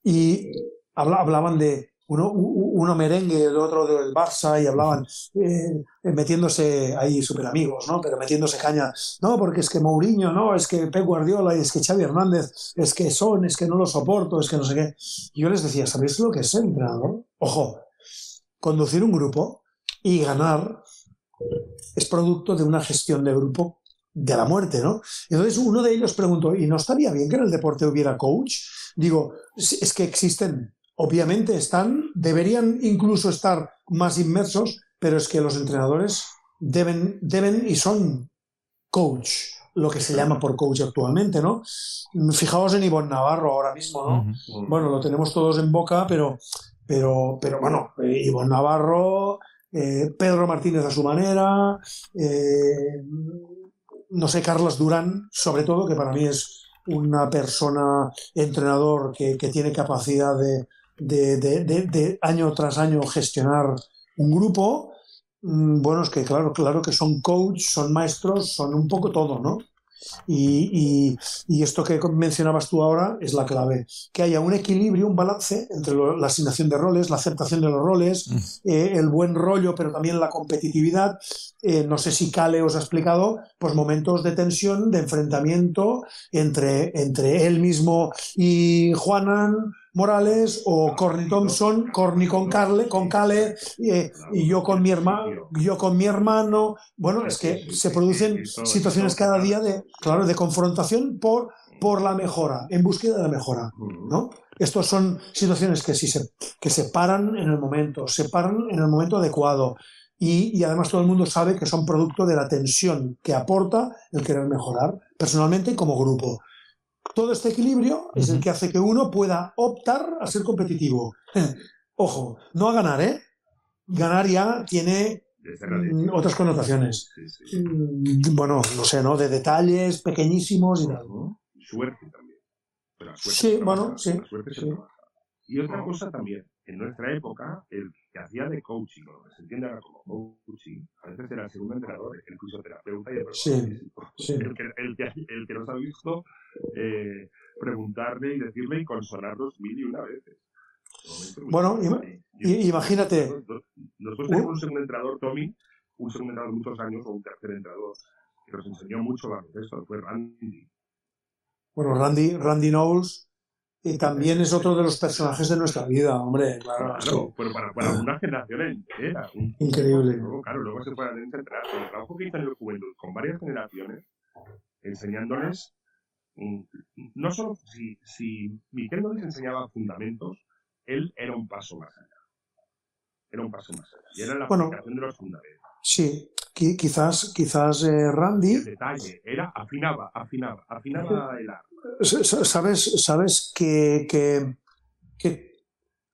y habla- hablaban de uno, uno merengue, el otro del Barça, y hablaban eh, metiéndose ahí súper amigos, ¿no? Pero metiéndose caña. No, porque es que Mourinho, no, es que Pep Guardiola, es que Xavi Hernández, es que son, es que no lo soporto, es que no sé qué. Y yo les decía, ¿sabéis lo que es ser entrenador? Ojo, conducir un grupo y ganar es producto de una gestión de grupo de la muerte, ¿no? Entonces uno de ellos preguntó, ¿y no estaría bien que en el deporte hubiera coach? Digo, "Sí, es que existen, obviamente están, deberían incluso estar más inmersos, pero es que los entrenadores deben, deben y son coach, lo que se llama por coach actualmente, ¿no? Fijaos en Ivonne Navarro ahora mismo, ¿no? Bueno, lo tenemos todos en boca, pero, pero, pero bueno, eh, Ivonne Navarro, eh, Pedro Martínez a su manera, eh, no sé, Carlos Durán, sobre todo, que para mí es una persona entrenador que, que tiene capacidad de, de- de- año tras año gestionar un grupo. Mm, Bueno, es que claro, claro que son coach, son maestros, son un poco todo, ¿no? Y, y- y esto que mencionabas tú ahora es la clave, que haya un equilibrio, un balance entre lo- la asignación de roles, la aceptación de los roles, eh, el buen rollo, pero también la competitividad. Eh, no sé si Cale os ha explicado, pues momentos de tensión, de enfrentamiento entre, entre él mismo y Juanan Morales o Corny Thompson, Corny con Carle, con Cale, eh, y yo con mi hermano, yo con mi hermano. Bueno, es que se producen situaciones cada día de, claro, de confrontación por, por la mejora, en búsqueda de la mejora, ¿no? Estos son situaciones que, sí se, que se paran en el momento, se paran en el momento adecuado. Y, y además todo el mundo sabe que son producto de la tensión que aporta el querer mejorar, personalmente y como grupo. Todo este equilibrio es el que hace que uno pueda optar a ser competitivo. (laughs) Ojo, no a ganar, ¿eh? Ganar ya tiene mm, otras connotaciones. Sí, sí. Mm, Bueno, no sé, ¿no? De detalles pequeñísimos y tal. Suerte también. Pero la suerte Sí, trabaja, bueno, sí, la suerte se sí. trabaja. Y otra cosa también, en nuestra época, el que hacía de coaching, o lo que se entiende ahora como coaching, a veces era el segundo entrenador, el fisioterapeuta y el Sí, sí. El, que, el, que, el que nos ha visto eh, preguntarle y decirle y consolarnos mil y una veces. Bueno, ima- imagínate. Nosotros, nosotros Uh. tenemos un segundo entrenador, Tommy, un segundo entrenador de muchos años, o un tercer entrenador, que nos enseñó mucho baloncesto, fue Randy. Bueno, Randy, Randy Knowles y también es otro de los personajes de nuestra vida, hombre. Claro, Claro, pero para, para una generación entera. Increíble. Luego, claro, luego se pueden entrenar. Pero el trabajo que hizo en el juventud con varias generaciones, enseñándoles, mm, no solo si, si Miquel no les enseñaba fundamentos, él era un paso más allá. Era un paso más allá. Y era la Bueno. aplicación de los fundamentos. Sí, qui- quizás, quizás eh, Randy, El detalle, era afinaba, afinaba, afinaba el arte. Sabes, sabes que, que, que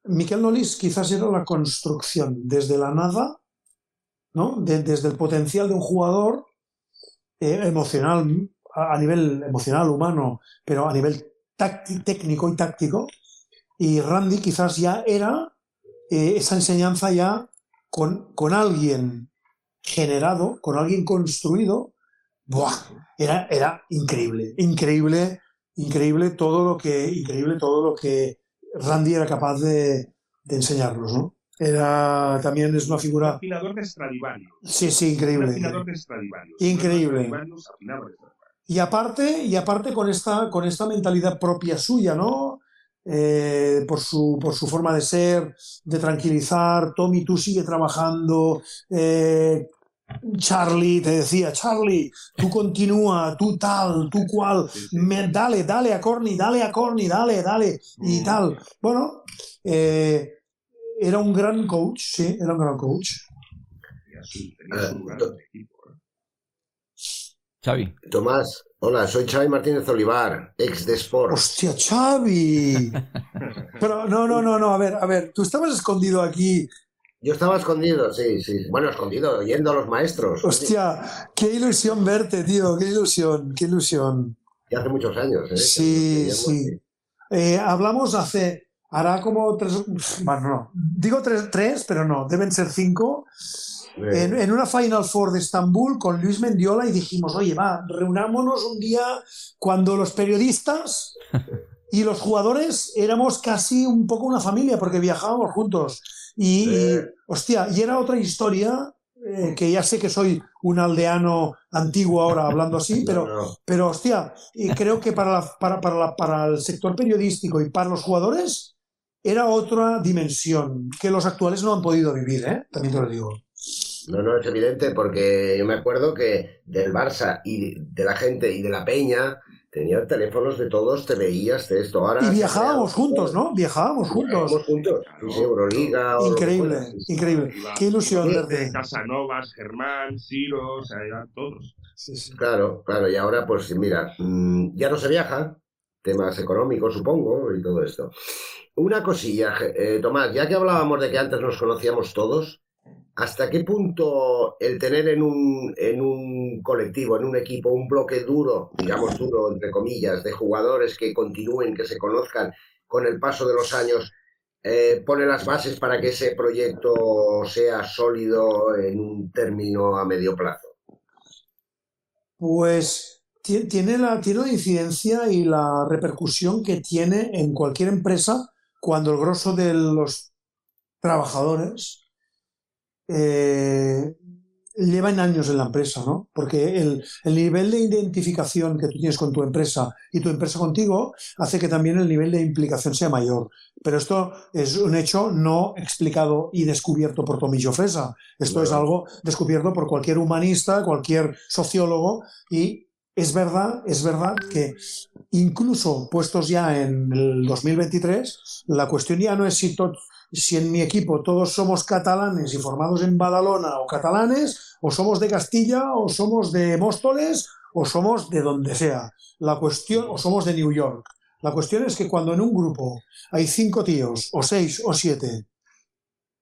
Miquel Nolis quizás era la construcción desde la nada ¿no? De- desde el potencial de un jugador eh, emocional, a, nivel emocional, humano, pero a nivel técnico y táctico. Y Randy quizás ya era eh, esa enseñanza ya con, con alguien generado, con alguien construido. Era, era increíble, increíble, increíble todo lo que, increíble todo lo que Randy era capaz de, de enseñarnos, ¿no? Era también es una Un figura. afinador de Stradivarius. Sí, sí, Un increíble. afinador de Stradivarius. Increíble. Y aparte, y aparte con esta, con esta mentalidad propia suya, ¿no? Eh, por, su, por su forma de ser, de tranquilizar, Tommy, tú sigue trabajando, eh, Charlie te decía, Charlie, tú continúa, tú tal, tú cual, me- dale, dale a Corny, dale a Corny, dale, dale, y tal. Bueno, eh, era un gran coach, sí, era un gran coach. Equipo. ¿eh? Xavi. Tomás, hola, soy Xavi Martínez Olivar, ex de Sport. Hostia, Xavi. (laughs) Pero no, no, no, no, a ver, a ver, tú estabas escondido aquí. Yo estaba escondido, sí, sí. Bueno, escondido, oyendo a los maestros. Hostia, qué ilusión verte, tío, qué ilusión, qué ilusión. Y hace muchos años, ¿eh? Sí, sí. Eh, hablamos hace, hará como tres, bueno, no, digo tres, tres, pero no, deben ser cinco. Eh, En, en una Final Four de Estambul con Luis Mendiola y dijimos, oye, va, reunámonos un día cuando los periodistas (laughs) y los jugadores éramos casi un poco una familia porque viajábamos juntos. Y, hostia, y era otra historia eh, que ya sé que soy un aldeano antiguo ahora hablando así, (laughs) pero, no. pero hostia, y creo que para, la- para, para, la- para el sector periodístico y para los jugadores era otra dimensión que los actuales no han podido vivir, ¿eh? También te lo digo. No, no, es evidente porque yo me acuerdo que del Barça y de la gente y de la Peña tenían teléfonos de todos, te veías de esto. Ahora Y viajábamos juntos, ¿no? Viajábamos juntos. Viajábamos juntos. Euroliga. Increíble, increíble. Qué ilusión verte. Casanovas, Germán, Ciro, o sea, eran todos. Sí, sí. Claro, claro, y ahora pues mira, mm, ya no se viaja, temas económicos supongo y todo esto. Una cosilla, eh, Tomás, ya que hablábamos de que antes nos conocíamos todos, ¿hasta qué punto el tener en un, en un colectivo, en un equipo, un bloque duro, digamos duro entre comillas, de jugadores que continúen, que se conozcan con el paso de los años, eh, pone las bases para que ese proyecto sea sólido en un término a medio plazo? Pues ti- tiene la, tiene la incidencia y la repercusión que tiene en cualquier empresa cuando el grosso de los trabajadores eh, llevan años en la empresa, ¿no? Porque el, el nivel de identificación que tú tienes con tu empresa y tu empresa contigo hace que también el nivel de implicación sea mayor. Pero esto es un hecho no explicado y descubierto por Tomillo Fresa. Esto es algo descubierto por cualquier humanista, cualquier sociólogo y es verdad, es verdad que incluso puestos ya en el 2023, la cuestión ya no es si, to- si en mi equipo todos somos catalanes y formados en Badalona o catalanes, o somos de Castilla, o somos de Móstoles, o somos de donde sea. La cuestión, o somos de New York. La cuestión es que cuando en un grupo hay cinco tíos, o seis, o siete,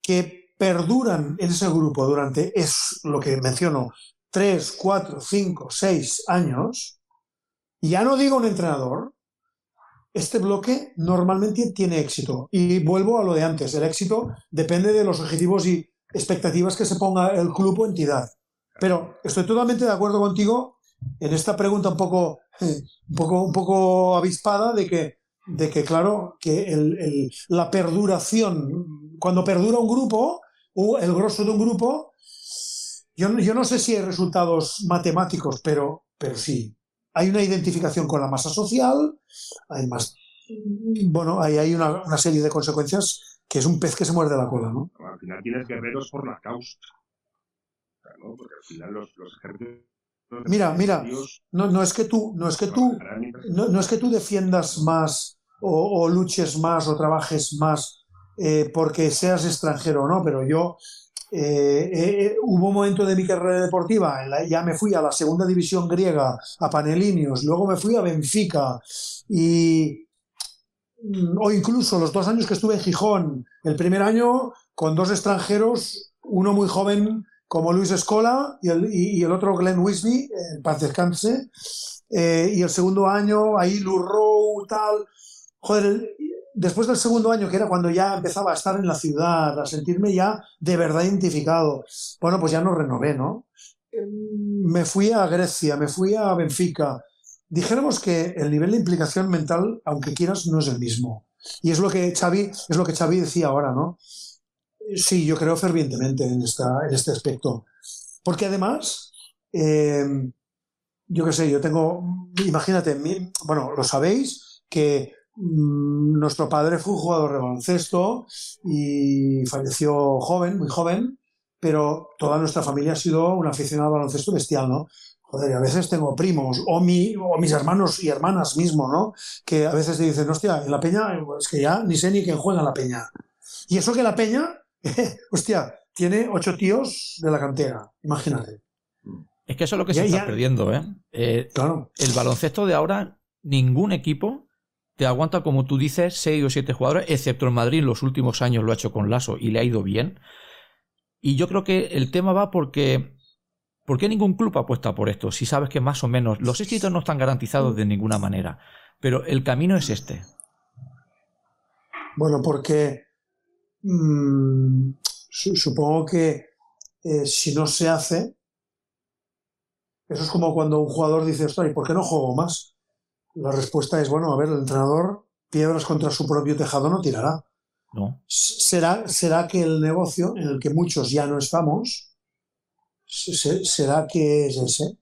que perduran en ese grupo durante, es lo que menciono, tres, cuatro, cinco, seis años, ya no digo un entrenador, este bloque normalmente tiene éxito. Y vuelvo a lo de antes, el éxito depende de los objetivos y expectativas que se ponga el club o entidad. Pero estoy totalmente de acuerdo contigo en esta pregunta un poco, un poco, un poco avispada de que, de que claro, que la perduración, cuando perdura un grupo, o el grosso de un grupo, yo, yo no sé si hay resultados matemáticos, pero, pero sí. Hay una identificación con la masa social, hay más. Bueno, ahí hay una, una serie de consecuencias que es un pez que se muerde la cola, ¿no? Al final tienes guerreros por la causa. Porque al final los, los ejércitos. Mira, mira, no, no es que tú, no es que tú, no, no es que tú defiendas más o, o luches más o trabajes más eh, porque seas extranjero o no, pero yo eh, eh, hubo un momento de mi carrera deportiva, en la- ya me fui a la segunda división griega, a Panelinios, luego me fui a Benfica y mm, o incluso los dos años que estuve en Gijón, el primer año con dos extranjeros, uno muy joven como Luis Escola y el, y, y el otro Glenn Wisby, en paz descanse. Eh, y el segundo año, ahí Rowe, tal. Joder, el- después del segundo año, que era cuando ya empezaba a estar en la ciudad, a sentirme ya de verdad identificado, bueno, pues ya no renové, ¿no? Eh, Me fui a Grecia, me fui a Benfica. Dijéramos que el nivel de implicación mental, aunque quieras, no es el mismo. Y es lo que Xavi, es lo que Xavi decía ahora, ¿no? Sí, yo creo fervientemente en, esta, en este aspecto. Porque además, eh, yo qué sé, yo tengo, imagínate, bueno, lo sabéis, que nuestro padre fue un jugador de baloncesto y falleció joven, muy joven, pero toda nuestra familia ha sido una aficionada al baloncesto bestial, ¿no? Joder, y a veces tengo primos, o, mi, o mis hermanos y hermanas mismo, ¿no? Que a veces te dicen, hostia, en la peña, es que ya ni sé ni quién juega en la peña. Y eso que la peña, (laughs) hostia, tiene ocho tíos de la cantera, imagínate. Es que eso es lo que Ya, se está ya. perdiendo, ¿eh? Eh, Claro. El baloncesto de ahora, ningún equipo te aguanta, como tú dices, seis o siete jugadores, excepto el Madrid en los últimos años lo ha hecho con Lasso y le ha ido bien. Y yo creo que el tema va porque. ¿Por qué ningún club apuesta por esto? Si sabes que más o menos los éxitos no están garantizados de ninguna manera. Pero el camino es este. Bueno, porque mm, su- supongo que eh, si no se hace, eso es como cuando un jugador dice, "Ostras, ¿y por qué no juego más? La respuesta es, bueno, a ver, el entrenador piedras contra su propio tejado no tirará. ¿no? ¿Será, será que el negocio en el que muchos ya no estamos, se- se- será que es ese?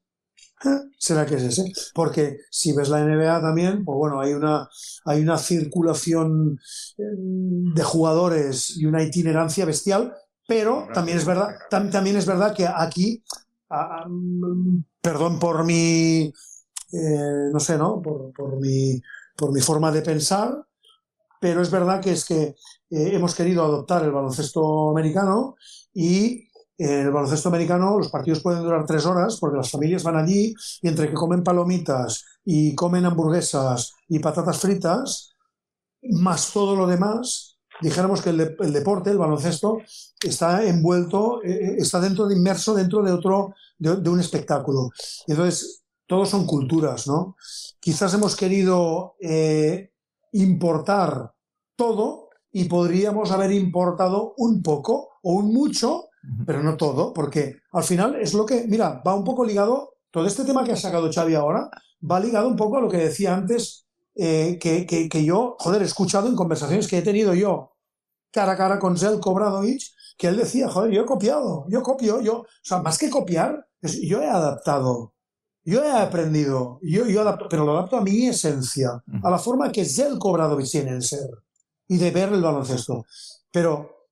(laughs) ¿Será que es ese? Porque si ves la NBA también, pues bueno, hay una, hay una circulación eh, de jugadores y una itinerancia bestial, pero también es verdad, tam- también es verdad que aquí, a- a- perdón por mi, eh, no sé, ¿no? Por, mi, por mi forma de pensar, pero es verdad que es que eh, hemos querido adoptar el baloncesto americano y en el baloncesto americano los partidos pueden durar tres horas porque las familias van allí y entre que comen palomitas y comen hamburguesas y patatas fritas, más todo lo demás, dijéramos que el, de- el deporte, el baloncesto, está envuelto, eh, está dentro de, inmerso dentro de otro, de, de un espectáculo. Entonces, todos son culturas, ¿no? Quizás hemos querido eh, importar todo y podríamos haber importado un poco o un mucho, pero no todo, porque al final es lo que, mira, va un poco ligado, todo este tema que ha sacado Xavi ahora, va ligado un poco a lo que decía antes, eh, que, que- que yo, joder, he escuchado en conversaciones que he tenido yo cara a cara con Zelko Bradovic, que él decía, joder, yo he copiado, yo copio, yo, o sea, más que copiar, yo he adaptado, yo he aprendido, yo, yo adapto, pero lo adapto a mi esencia, a la forma que Zelko Bradovic tiene de ser y de ver el baloncesto. Pero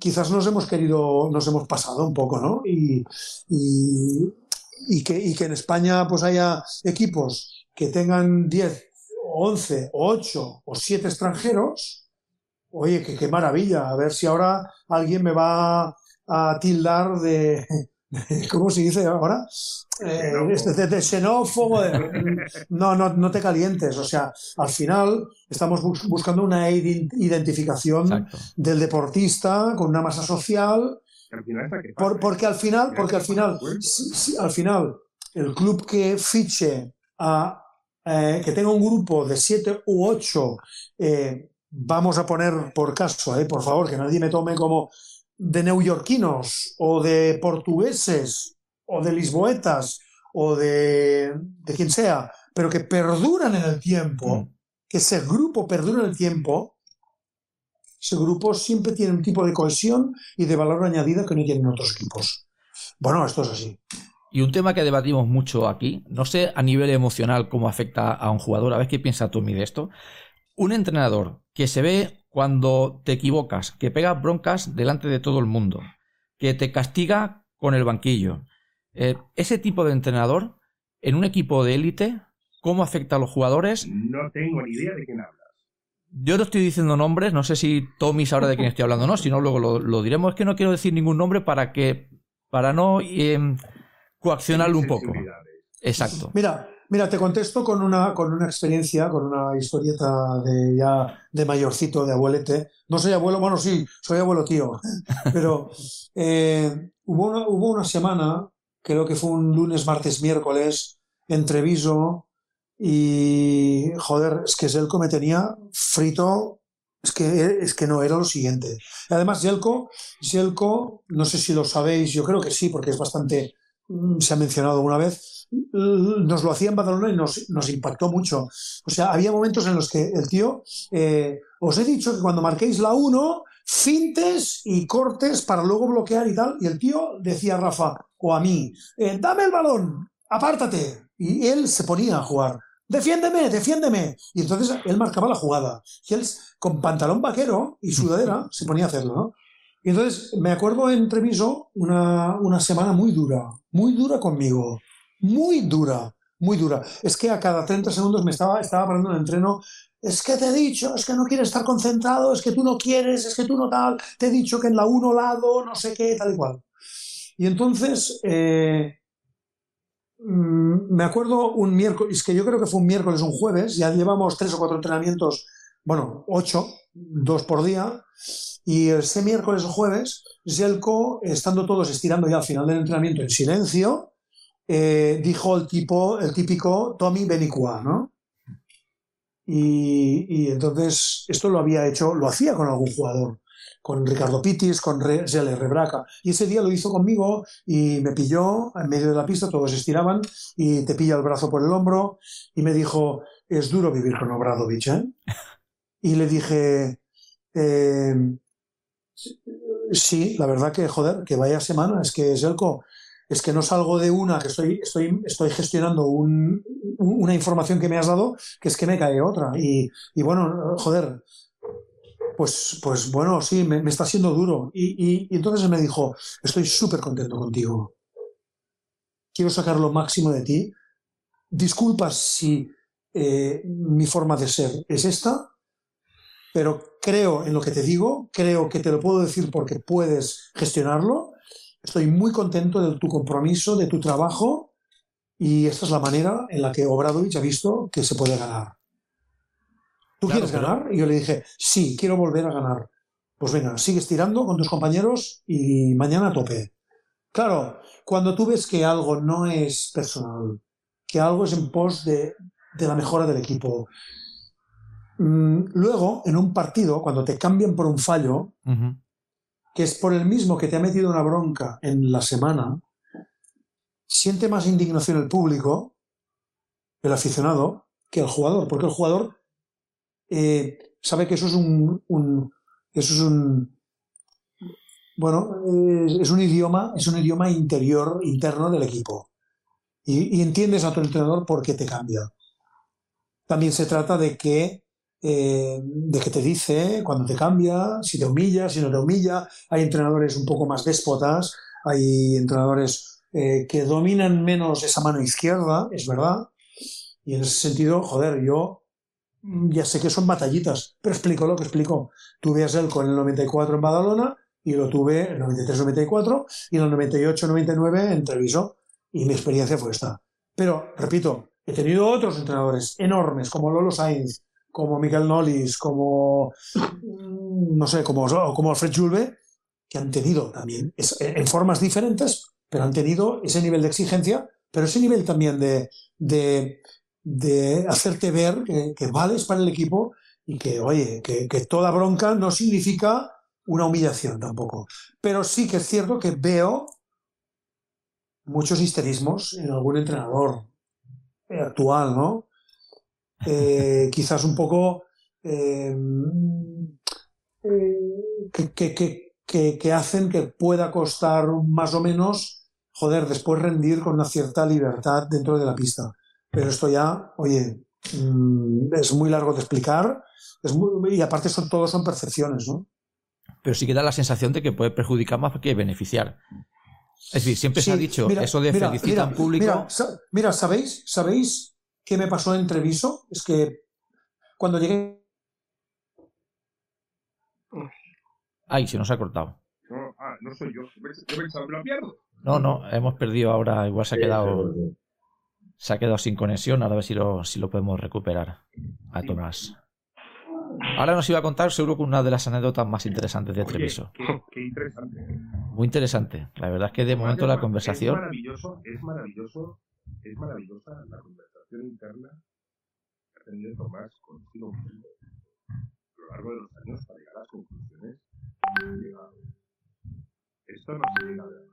quizás nos hemos querido, nos hemos pasado un poco, ¿no? Y, y, y que, y que en España pues haya equipos que tengan 10, o 11, o 8 o 7 extranjeros, oye, qué maravilla, a ver si ahora alguien me va a tildar de, (laughs) ¿cómo se dice ahora? Eh, este- de, de xenófobo, de- no, no, no te calientes, o sea, al final estamos bus- buscando una iden- identificación del deportista con una masa social, Al final está que por- porque al final, porque al final, si- si al final, el club que fiche a eh, que tenga un grupo de siete u ocho, eh, vamos a poner por caso, eh, por favor, que nadie me tome como de neoyorquinos o de portugueses o de lisboetas o de, de quien sea, pero que perduran en el tiempo, que ese grupo perdura en el tiempo, ese grupo siempre tiene un tipo de cohesión y de valor añadido que no tienen otros equipos. Bueno, esto es así. Y un tema que debatimos mucho aquí, no sé a nivel emocional cómo afecta a un jugador, a ver qué piensa Tommy de esto. Un entrenador que se ve cuando te equivocas, que pega broncas delante de todo el mundo, que te castiga con el banquillo. Eh, ese tipo de entrenador, en un equipo de élite, ¿cómo afecta a los jugadores? No tengo ni idea de quién habla. Yo no estoy diciendo nombres, no sé si Tommy sabrá de quién estoy hablando o no, si no luego lo, lo diremos. Es que no quiero decir ningún nombre para que para no eh, coaccionarlo un poco. Exacto. Mira, Mira, te contesto con una, con una experiencia, con una historieta de ya de mayorcito, de abuelete. No soy abuelo, bueno, sí, soy abuelo tío. (laughs) Pero eh, hubo, una, hubo una semana, creo que fue un lunes, martes, miércoles, entre Viso y. Joder, es que Zelko me tenía frito. Es que, es que no, era lo siguiente. Además, Zelko, Zelko, no sé si lo sabéis, yo creo que sí, porque es bastante. Mm, Se ha mencionado una vez nos lo hacía en Badalona y nos, nos impactó mucho. O sea, había momentos en los que el tío, eh, os he dicho que cuando marquéis la 1, fintes y cortes para luego bloquear y tal, y el tío decía a Rafa o a mí, eh, dame el balón, apártate. Y él se ponía a jugar. Defiéndeme, defiéndeme. Y entonces él marcaba la jugada. Y él, con pantalón vaquero y sudadera, se ponía a hacerlo, ¿no? Y entonces me acuerdo en Treviso una, una semana muy dura, muy dura conmigo muy dura, muy dura. Es que a cada 30 segundos me estaba, estaba parando el entreno. Es que te he dicho, es que no quieres estar concentrado, es que tú no quieres, es que tú no tal, te he dicho que en la 1 lado, no sé qué, tal y cual. Y entonces, eh, mm, me acuerdo un miércoles, es que yo creo que fue un miércoles, un jueves, ya llevamos tres o cuatro entrenamientos, bueno, ocho, dos por día, y ese miércoles o jueves, Zelko, estando todos estirando ya al final del entrenamiento en silencio, eh, dijo el tipo, el típico Tommy Benicua, ¿no? Y, y, entonces esto lo había hecho, lo hacía con algún jugador, con Ricardo Pitis, con Re, Rebraca. Y ese día lo hizo conmigo y me pilló en medio de la pista, todos estiraban y te pilla el brazo por el hombro y me dijo, es duro vivir con Obradovich, ¿eh? Y le dije, eh, sí, la verdad que, joder, que vaya semana, es que Zelko, es que no salgo de una, que estoy, estoy, estoy gestionando un, una información que me has dado, que es que me cae otra. Y, y bueno, joder, pues, pues bueno, sí, me, me está siendo duro. Y, y, y, entonces me dijo, estoy súper contento contigo. Quiero sacar lo máximo de ti. Disculpas si eh, mi forma de ser es esta, pero creo en lo que te digo, creo que te lo puedo decir porque puedes gestionarlo Estoy muy contento de tu compromiso, de tu trabajo y esta es la manera en la que Obradovich ha visto que se puede ganar. ¿Tú claro, quieres ganar? Y yo le dije, sí, quiero volver a ganar. Pues venga, sigues tirando con tus compañeros y mañana a tope. Claro, cuando tú ves que algo no es personal, que algo es en pos de, de la mejora del equipo, luego en un partido, cuando te cambian por un fallo, uh -huh que es por el mismo que te ha metido una bronca en la semana, siente más indignación el público, el aficionado, que el jugador, porque el jugador eh, sabe que eso es un, un, eso es un bueno, es, es, un idioma, es un idioma interior, interno del equipo. Y, y entiendes a tu entrenador por qué te cambia. También se trata de que eh, de que te dice cuando te cambia, si te humilla, si no te humilla. Hay entrenadores un poco más déspotas, hay entrenadores eh, que dominan menos esa mano izquierda, es verdad. Y en ese sentido, joder, yo ya sé que son batallitas, pero explico lo que explico. Tuve a Selco en el 94 en Badalona y lo tuve en el 93-94 y en el 98-99 en Treviso. Y mi experiencia fue esta. Pero, repito, he tenido otros entrenadores enormes como Lolo Sainz, como Miguel Nolis, como, no sé, como, como Alfred Julve, que han tenido también, es, en formas diferentes, pero han tenido ese nivel de exigencia, pero ese nivel también de, de, de hacerte ver que, que, vales para el equipo y que, oye, que, que toda bronca no significa una humillación tampoco. Pero sí que es cierto que veo muchos histerismos en algún entrenador actual, ¿no? Eh, quizás un poco eh, que, que, que, que, hacen que pueda costar más o menos, joder, después rendir con una cierta libertad dentro de la pista. Pero esto ya, oye, mmm, es muy largo de explicar es muy, y aparte son, todos son percepciones, ¿no? Pero sí que da la sensación de que puede perjudicar más que beneficiar. Es decir, siempre sí, se ha dicho mira, eso de mira, felicitar mira, público. Mira, ¿sabéis? ¿Sabéis ¿Qué me pasó en Treviso? Es que cuando llegué. Ay, se nos ha cortado. No, ah, no soy yo. Yo pensaba que lo pierdo. No, no, hemos perdido ahora, igual se ha quedado. Se ha quedado sin conexión, ahora a ver si lo, si lo podemos recuperar a Tomás. Ahora nos iba a contar seguro que una de las anécdotas más interesantes de Oye, Treviso. qué, qué interesante. Muy interesante. La verdad es que de momento la Es conversación... maravilloso, es maravilloso, es maravillosa la conversación interna que ha tenido Tomás consigo mismo a lo largo de los años para llegar a las conclusiones que ha llegado. Esto no se llega de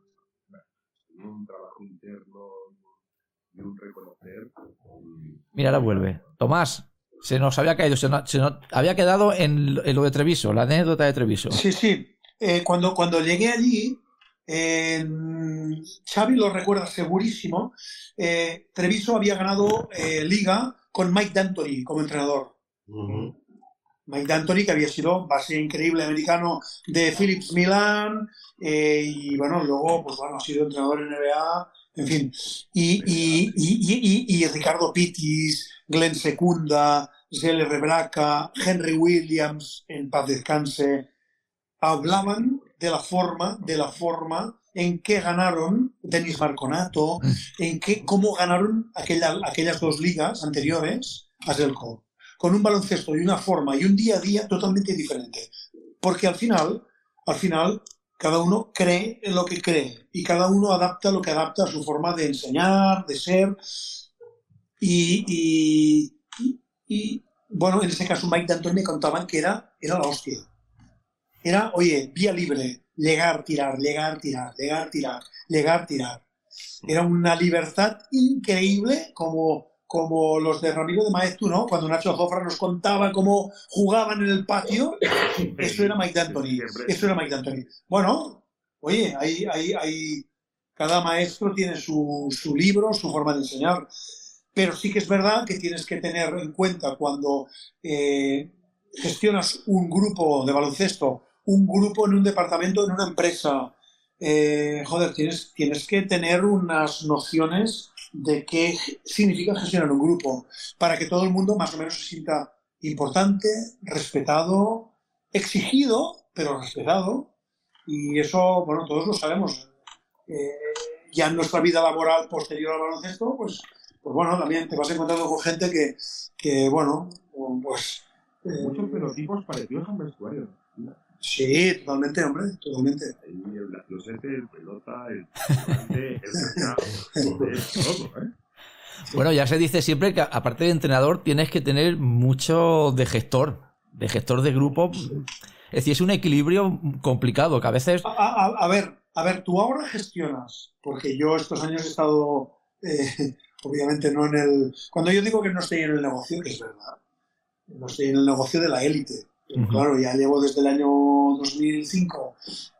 la. Es un trabajo interno y un reconocer. y- Mira, ahora vuelve. Tomás, se nos había caído, se nos, se nos- había quedado en, en lo de Treviso, la anécdota de Treviso. Sí, sí. Eh, cuando, cuando llegué allí, eh, Xavi lo recuerda segurísimo, eh, Treviso había ganado eh, liga con Mike D'Antoni como entrenador. Mike D'Antoni, que había sido base increíble americano de Philips Milan, eh, y bueno, luego, pues bueno, ha sido entrenador en NBA, en fin. Y, y, y, y- y- y Ricardo Pitis, Glenn Secunda, Zelle Rebraca, Henry Williams, en paz descanse, hablaban de la forma, de la forma en que ganaron Denis Marconato, en que, cómo ganaron aquella- aquellas dos ligas anteriores a Zelko con un baloncesto y una forma y un día a día totalmente diferente. Porque al final, al final, cada uno cree en lo que cree y cada uno adapta lo que adapta a su forma de enseñar, de ser. Y, y- y- y, bueno, en ese caso Mike D'Antoni me contaban que era, era la hostia. Era, oye, vía libre, llegar, tirar, llegar, tirar, llegar, tirar, llegar, tirar. Era una libertad increíble como, como los de Ramiro de Maestu, ¿no? Cuando Nacho Zofra nos contaba cómo jugaban en el patio, (coughs) eso era Mike D'Antoni. Eso era Mike D'Antoni. Bueno, oye, hay, hay, hay, cada maestro tiene su, su libro, su forma de enseñar. Pero sí que es verdad que tienes que tener en cuenta cuando eh, gestionas un grupo de baloncesto, un grupo en un departamento, en una empresa, eh, joder, tienes, tienes que tener unas nociones de qué significa gestionar un grupo, para que todo el mundo más o menos se sienta importante, respetado, exigido, pero respetado. Y eso, bueno, todos lo sabemos. Eh, ya en nuestra vida laboral posterior al baloncesto, pues, pues bueno, también te vas encontrando con gente que, que bueno, pues... eh, Fenotipos parecidos a un vestuario. sí, totalmente, hombre, totalmente. Ahí el lactosete, el pelota, el (laughs) todo, ¿eh? Bueno, ya se dice siempre que aparte de entrenador tienes que tener mucho de gestor, de gestor de grupo. Es decir, es un equilibrio complicado que a veces... A, a- a ver, a ver, tú ahora gestionas, porque yo estos años he estado, eh, (laughs) obviamente no en el... Cuando yo digo que no estoy en el negocio, que es verdad, no estoy en el negocio de la élite. Claro, ya llevo desde el año 2005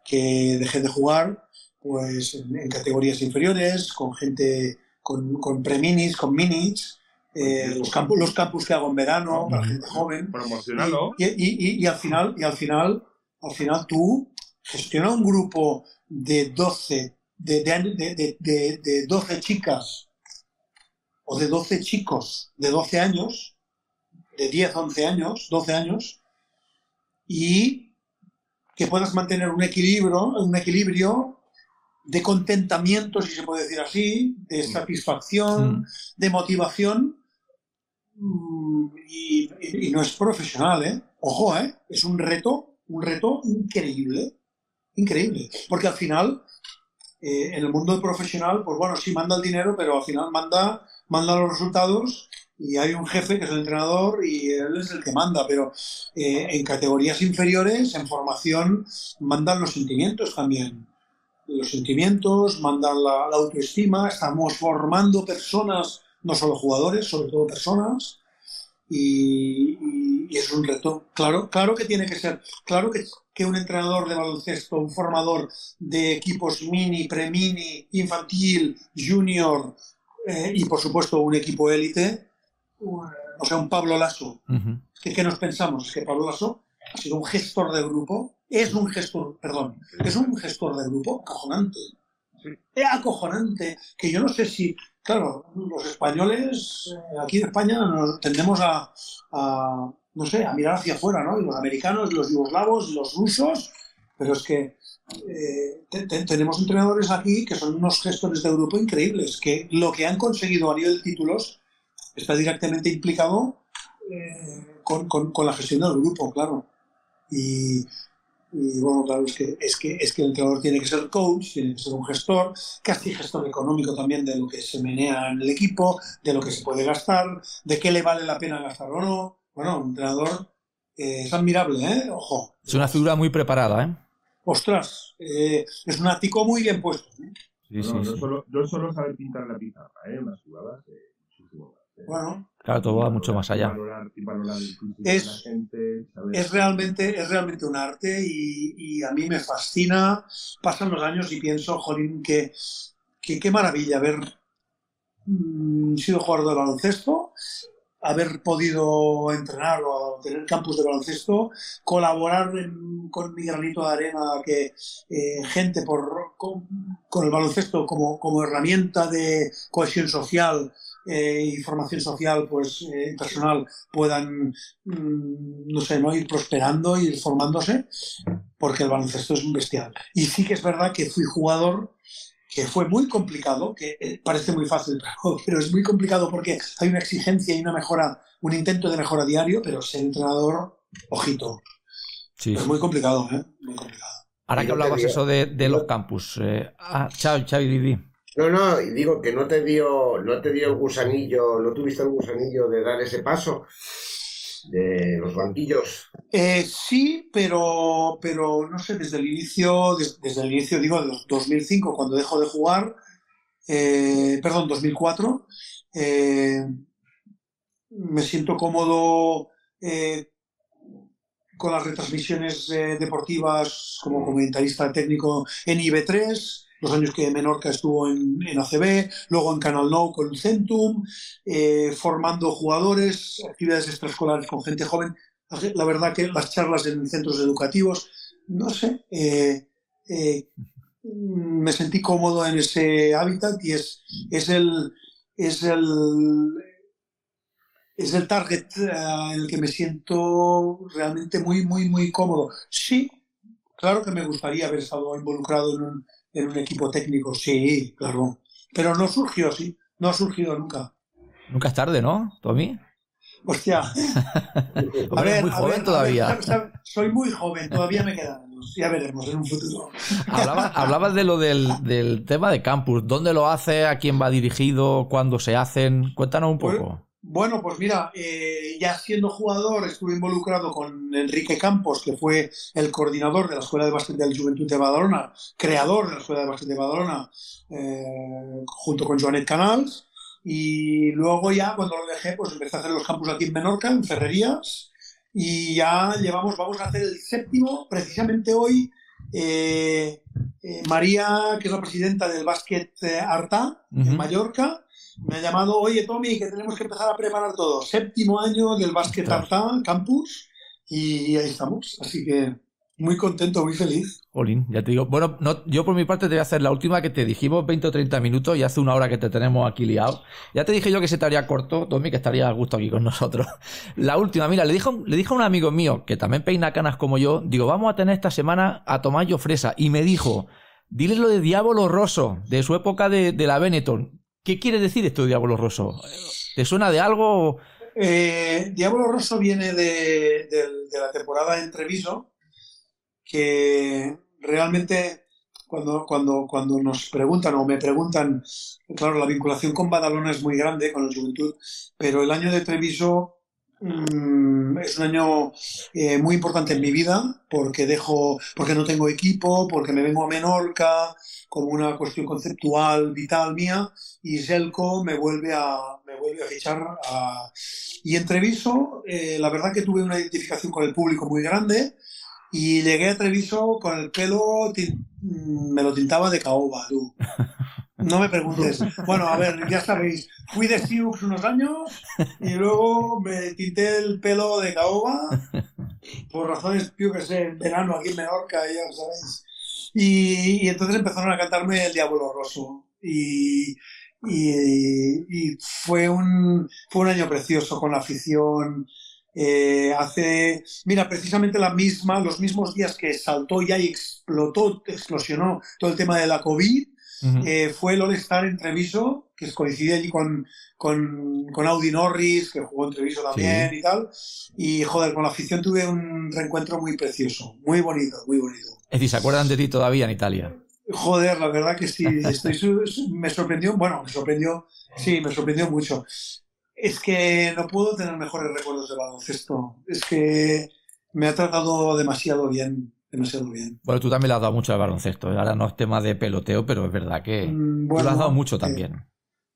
que dejé de jugar, pues en, en categorías inferiores, con gente, con, con pre-minis, con minis, eh, los, campus, los campus que hago en verano para gente joven. Promocionalo. Y, y- y- y al final, y al final, al final tú gestionas un grupo de 12, de, de, de, de- de- de 12 chicas o de 12 chicos de 12 años, de 10, 11 años, 12 años, y que puedas mantener un equilibrio, un equilibrio de contentamiento, si se puede decir así, de satisfacción, Mm. de motivación, mm, y, y- y no es profesional, ¿eh? Ojo, ¿eh? Es un reto, un reto increíble, increíble, porque al final, eh, en el mundo profesional, pues bueno, sí manda el dinero, pero al final manda, manda los resultados y hay un jefe que es el entrenador y él es el que manda, pero eh, en categorías inferiores, en formación, mandan los sentimientos también. Los sentimientos, mandan la, autoestima, estamos formando personas, no solo jugadores, sobre todo personas, y, y- y es un reto. Claro, claro que tiene que ser, claro que, que un entrenador de baloncesto, un formador de equipos mini, pre-mini, infantil, junior eh, y por supuesto un equipo élite, o sea, un Pablo Lasso, Ujú. ¿Qué, qué nos pensamos? Que Pablo Lasso ha sido un gestor de grupo, es un gestor, perdón, es un gestor de grupo acojonante. Es acojonante, que yo no sé si, claro, los españoles, eh, aquí en España nos tendemos a, a, no sé, a mirar hacia afuera, ¿no? Y los americanos, los yugoslavos, los rusos, pero es que eh, te- te- tenemos entrenadores aquí que son unos gestores de grupo increíbles, que lo que han conseguido a nivel de títulos está directamente implicado eh, con, con- con la gestión del grupo, claro. Y, y, bueno, claro, es que, es, que, es que el entrenador tiene que ser coach, tiene que ser un gestor, casi gestor económico también de lo que se menea en el equipo, de lo que se puede gastar, de qué le vale la pena gastar o no. Bueno, un entrenador eh, es admirable, ¿eh? Ojo. Es una figura muy preparada, ¿eh? Ostras, eh, es un ático muy bien puesto. ¿eh? Sí, no, sí, no, sí. solo, no solo saber pintar la pizarra, ¿eh? Unas jugadas, eh, muchísimo más. Bueno, Claro, todo va mucho más allá. Es- es realmente, es realmente un arte y, y a mí me fascina. Pasan los años y pienso, jolín, que, que qué maravilla haber mm, sido jugador de baloncesto, haber podido entrenar o tener campus de baloncesto, colaborar en- con mi granito de arena, que eh, gente por, con, con el baloncesto como, como herramienta de cohesión social eh, y formación social pues eh, personal puedan mm, no sé no ir prosperando ir formándose porque el baloncesto es un bestial y sí que es verdad que fui jugador que fue muy complicado que eh, parece muy fácil (laughs) pero, pero es muy complicado porque hay una exigencia y una mejora un intento de mejora diario pero ser entrenador ojito Sí, es sí. muy complicado ¿eh? muy complicado Ahora que hablabas eso de, de los campus. eh, ah, Xavi, Xavi, Didi. No, no, y digo que no te dio, no te dio el gusanillo, no tuviste el gusanillo de dar ese paso de los banquillos. Eh, sí, pero, pero no sé, desde el inicio, des- desde, el inicio, digo, de 2005, cuando dejo de jugar, eh, perdón, 2004, eh, me siento cómodo eh, con las retransmisiones eh, deportivas como comentarista técnico en IB3, los años que Menorca estuvo en, ACB, luego en Canal Nou con Centum, eh, formando jugadores, actividades extraescolares con gente joven. La verdad que las charlas en centros educativos, no sé, eh, eh, me sentí cómodo en ese hábitat y es, es el es el es el target en el que me siento realmente muy muy muy cómodo. Sí, claro que me gustaría haber estado involucrado en un, en un equipo técnico, sí, claro, pero no surgió así, no ha surgido nunca. Nunca es tarde, ¿no, Tommy? Hostia, (laughs) Hombre, es muy a joven a todavía. ver, soy muy joven, todavía me quedan años, ya veremos en un futuro. Hablabas, hablabas de lo del, del tema de campus. ¿Dónde lo hace? ¿A quién va dirigido? ¿Cuándo se hacen? Cuéntanos un poco. Bueno, pues mira, eh, ya siendo jugador estuve involucrado con Enrique Campos, que fue el coordinador de la Escuela de Básquet del Juventud de Badalona, creador de la Escuela de Básquet de Badalona, eh, junto con Joanet Canals. Y luego ya, cuando lo dejé, pues empecé a hacer los campus aquí en Menorca, en Ferrerías. Y ya llevamos, vamos a hacer el séptimo, precisamente hoy. eh, eh, María, que es la presidenta del Básquet Arta, en. Mallorca, me ha llamado, oye Tommy, que tenemos que empezar a preparar todo. Séptimo año del Básquet. Arta Campus y ahí estamos. Así que muy contento, muy feliz. Jolín, ya te digo. Bueno, no, yo por mi parte te voy a hacer la última que te dijimos 20 o 30 minutos y hace una hora que te tenemos aquí liado. Ya te dije yo que se te haría corto, Tommy, que estaría a gusto aquí con nosotros. (laughs) La última, mira, le un- le dije a un amigo mío que también peina canas como yo, digo, vamos a tener esta semana a Tomayo Fresa y me dijo, dile lo de Diablo Rosso, de su época de, de la Benetton. ¿Qué quiere decir esto Diablo Rosso? ¿Te suena de algo? Eh, Diablo Rosso viene de la temporada de Entreviso, que realmente cuando, cuando, cuando nos preguntan o me preguntan, claro, la vinculación con Badalona es muy grande, con la juventud, pero el año de Treviso mm, es un año eh, muy importante en mi vida porque dejo, porque no tengo equipo, porque me vengo a Menorca como una cuestión conceptual vital mía y Selco me vuelve a, me vuelve a fichar a... Y en Treviso, eh, la verdad que tuve una identificación con el público muy grande y llegué a Treviso con el pelo, me lo tintaba de caoba, tú. (laughs) No me preguntes. Bueno, a ver, ya sabéis, fui de Siux unos años y luego me tinté el pelo de caoba por razones, yo que sé, en verano aquí en Menorca, ya sabéis. Y, entonces empezaron a cantarme el Diablo y, y fue, un, fue un año precioso con la afición. eh, hace, mira, precisamente la misma, los mismos días que saltó ya y explotó, explosionó todo el tema de la COVID, Ujú. eh, fue el All-Star en Treviso, que coincide allí con, con, con Audi Norris, que jugó en Treviso también y tal. Y joder, con la afición tuve un reencuentro muy precioso, muy bonito, muy bonito. Es decir, ¿se acuerdan de ti todavía en Italia? Joder, la verdad que sí, (laughs) estoy me sorprendió, bueno, me sorprendió, sí, me sorprendió mucho. Es que no puedo tener mejores recuerdos de baloncesto. Es que me ha tratado demasiado bien, demasiado bien. Bueno, tú también le has dado mucho al baloncesto. ¿eh? Ahora no es tema de peloteo, pero es verdad que Mm, tú le has bueno, dado mucho eh, también.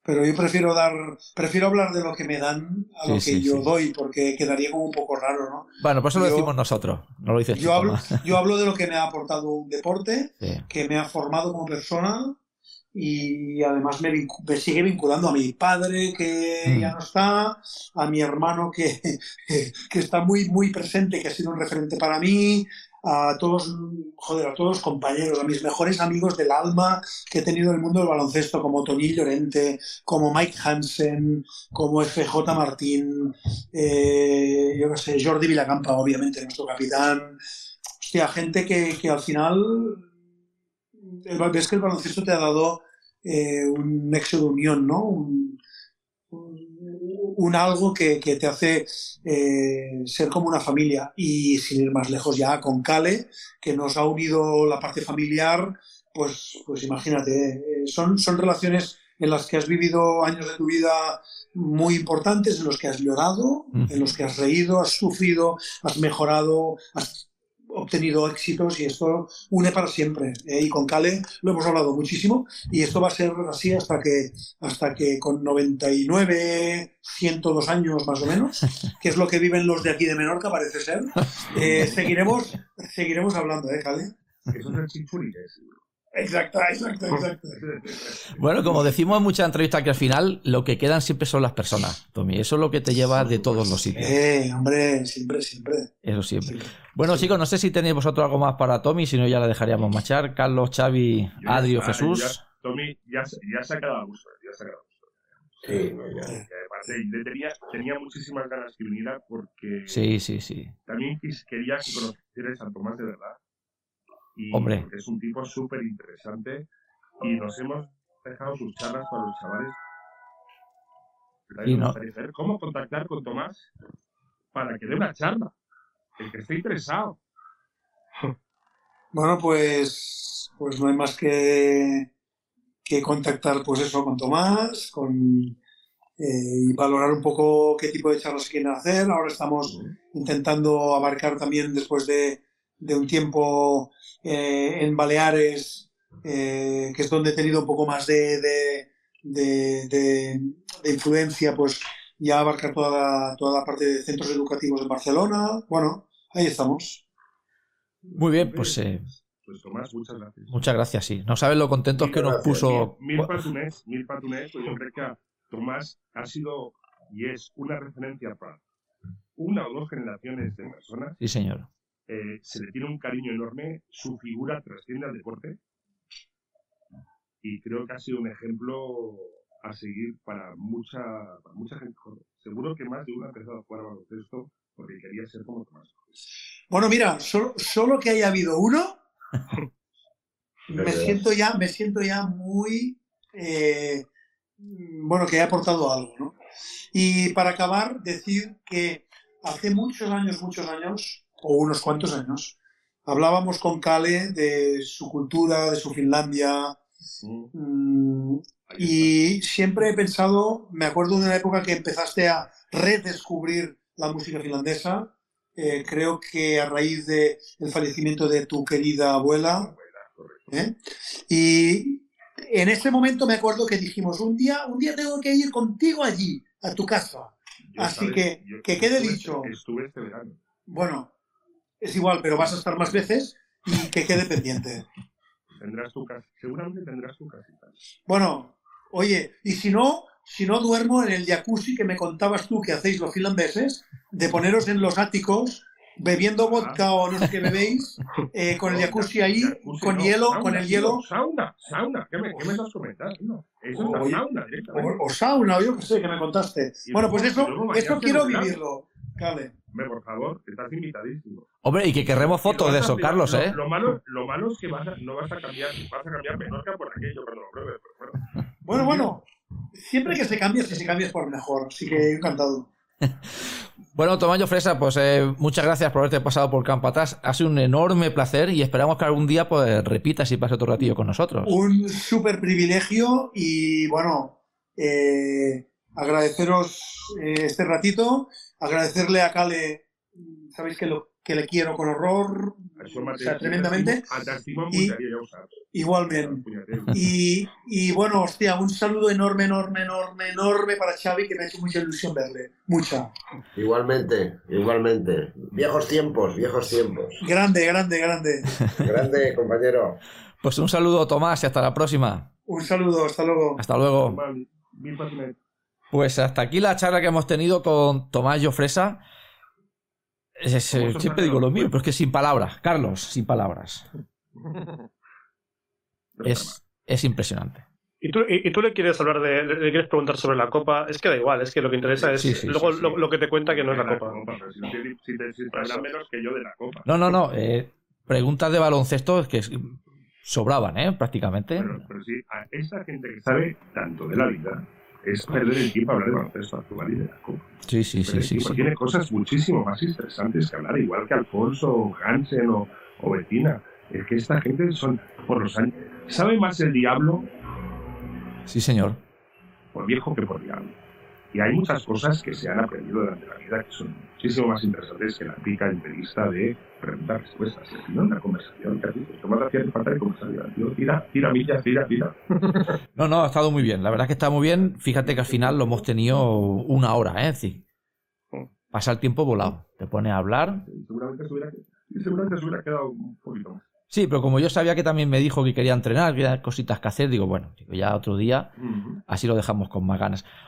Pero yo prefiero dar, prefiero hablar de lo que me dan a lo que sí, yo sí. doy, porque quedaría como un poco raro, ¿no? Bueno, por eso lo decimos nosotros. No lo dices tú, Yo hablo, Tomás. yo hablo de lo que me ha aportado un deporte, que me ha formado como persona y además me sigue vinculando a mi padre que Mm. ya no está, a mi hermano que, (laughs) que está muy, muy presente, que ha sido un referente para mí, a todos, joder, a todos los compañeros, a mis mejores amigos del alma que he tenido en el mundo del baloncesto, como Tony Llorente, como Mike Hansen, como FJ Martín, eh, yo qué sé, Jordi Vilacampa, obviamente, nuestro capitán. Hostia, gente que, que al final ves que el baloncesto te ha dado eh, un nexo de unión, ¿no? Un- algo que, que te hace eh, ser como una familia. Y sin ir más lejos ya con Cale, que nos ha unido la parte familiar, pues, pues imagínate, eh, son, son relaciones en las que has vivido años de tu vida muy importantes, en los que has llorado, en los que has reído, has sufrido, has mejorado, has obtenido éxitos y esto une para siempre. ¿eh? Y con Cale lo hemos hablado muchísimo y esto va a ser así hasta que, hasta que con 99, 102 años más o menos, (laughs) que es lo que viven los de aquí de Menorca, parece ser, eh, seguiremos, seguiremos hablando, ¿eh, Cale? Eso es el. Exacto, exacto, exacto. (laughs) Bueno, como decimos en muchas entrevistas que al final lo que quedan siempre son las personas, Tommy. Eso es lo que te lleva de todos los sitios. Eh, hombre, siempre, siempre. Eso siempre. Bueno, chicos, no sé si tenéis vosotros algo más para Tommy, si no ya la dejaríamos marchar. Carlos, Xavi, Yo ya Adri o está, Jesús. ya- Tommy ya, se- ya se ha quedado a gusto, ya se ha quedado a gusto. Sí, no, ya. Le tenía, tenía muchísimas ganas que viniera porque Sí, sí, sí. también quis- quería que conocierais a Tomás de verdad. Y Hombre. es un tipo súper interesante y nos hemos dejado sus charlas para los chavales. Y no- cómo contactar con Tomás para que dé una charla. El que esté interesado. Bueno, pues, pues no hay más que, que contactar, pues eso, con Tomás, con, eh, y valorar un poco qué tipo de charlas quieren hacer. Ahora estamos intentando abarcar también, después de, de un tiempo eh, en Baleares, eh, que es donde he tenido un poco más de, de, de- de- de influencia, pues ya abarcar toda la, toda la parte de centros educativos en Barcelona. Bueno, ahí estamos. Muy bien, pues eh, Pues Tomás, muchas gracias. muchas gracias, sí. No sabes lo contentos que nos Gracias, puso. Mil patunets, mil patunets, pues yo creo que Tomás ha sido y es una referencia para una o dos generaciones de personas. Sí, señor. Eh, se le tiene un cariño enorme, su figura trasciende al deporte y creo que ha sido un ejemplo a seguir para mucha, para mucha gente. Seguro que más de uno ha empezado a jugar a baloncesto porque quería ser como Tomás. Bueno, mira, solo, solo que haya habido uno, (laughs) me siento ya, me siento ya muy eh, bueno, que haya aportado algo, ¿no? Y para acabar, decir que hace muchos años, muchos años, o unos cuantos años, hablábamos con Kale de su cultura, de su Finlandia, mm, y siempre he pensado, me acuerdo de una época que empezaste a redescubrir la música finlandesa, eh, creo que a raíz del fallecimiento de tu querida abuela, ¿eh? y en ese momento me acuerdo que dijimos, un día, un día tengo que ir contigo allí, a tu casa. Yo, Así ¿sabes? que, que quede estuve- dicho. Estuve este verano. Bueno, es igual, pero vas a estar más veces y que quede pendiente. Tendrás tu casa. Seguramente tendrás tu casita. Bueno, oye, y si no, si no duermo en el jacuzzi que me contabas tú que hacéis los finlandeses, de poneros en los áticos bebiendo vodka o no sé qué bebéis, eh, (laughs) con el jacuzzi ahí, Jacuzzi, con no, hielo, sauna, con el tío, hielo, Sauna, sauna. ¿Qué me, qué me estás comentando? Eso es sauna directamente. o, o sauna, o yo qué sé, que me contaste. Y Bueno, pues eso, eso quiero vivirlo. Cale. Hombre, por favor, estás invitadísimo. Hombre, y que querremos fotos de eso. Carlos, lo, ¿eh? Lo malo, lo malo es que vas a- no vas a cambiar, vas a cambiar Menorca por aquello cuando lo pruebes. Pero bueno. Bueno, bueno. Siempre que se cambie, si se cambia es por mejor. Así que encantado. (laughs) Bueno, Tomayo Fresa, pues eh, muchas gracias por haberte pasado por Campo Atrás. Ha sido un enorme placer y esperamos que algún día pues repitas y pase otro ratillo con nosotros. Un súper privilegio y bueno, eh, agradeceros eh, este ratito, agradecerle a Cale, sabéis que, lo, que le quiero con horror, o sea, tremendamente, saps. igualmente. Y, y bueno, hostia, un saludo enorme, enorme, enorme, enorme para Xavi, que me ha hecho mucha ilusión verle. Mucha. Igualmente, igualmente. Viejos tiempos, viejos tiempos. Grande, grande, grande. (laughs) Grande, compañero. Pues un saludo, Tomás, y hasta la próxima. Un saludo, hasta luego. Hasta luego. Mil. Pues hasta aquí la charla que hemos tenido con Tomás Fresa. Es- es- Como esos siempre digo lo pues. pero es que sin palabras. Carlos, sin palabras. (laughs) Es, es impresionante. Y tú, y, y tú le quieres hablar de, le, le quieres preguntar sobre la copa, es que da igual, es que lo que interesa es Sí, sí, luego sí, sí. Lo, lo que te cuenta que no es la copa. Si, te, si, te, si te hablan menos que yo de la copa. No, no, no. eh, preguntas de baloncesto es que sobraban, ¿eh? Prácticamente. Pero, pero sí, a esa gente que sabe tanto de la vida es perder el tiempo a hablar de baloncesto actual y de la copa. Sí, sí, sí, sí. sí. Tiene cosas muchísimo más interesantes que hablar, igual que Alfonso, o Hansen o, o Bettina. Es que esta gente son, por los años, sabe más el diablo Sí, señor. por viejo que por diablo. Y hay muchas cosas que se han aprendido durante la vida que son muchísimo más interesantes que la pica entrevista de preguntas respuestas. No una conversación, que dices, Tomás hacía falta de conversación. Tira, tira millas, tira, tira. No, no, ha estado muy bien. La verdad es que está muy bien. Fíjate que al final lo hemos tenido una hora, ¿eh? Sí. Pasa el tiempo volado. Te pone a hablar. Seguramente se hubiera, seguramente se hubiera quedado un poquito más. Sí, pero como yo sabía que también me dijo que quería entrenar, que había cositas que hacer, digo, bueno, digo, ya otro día, así lo dejamos con más ganas.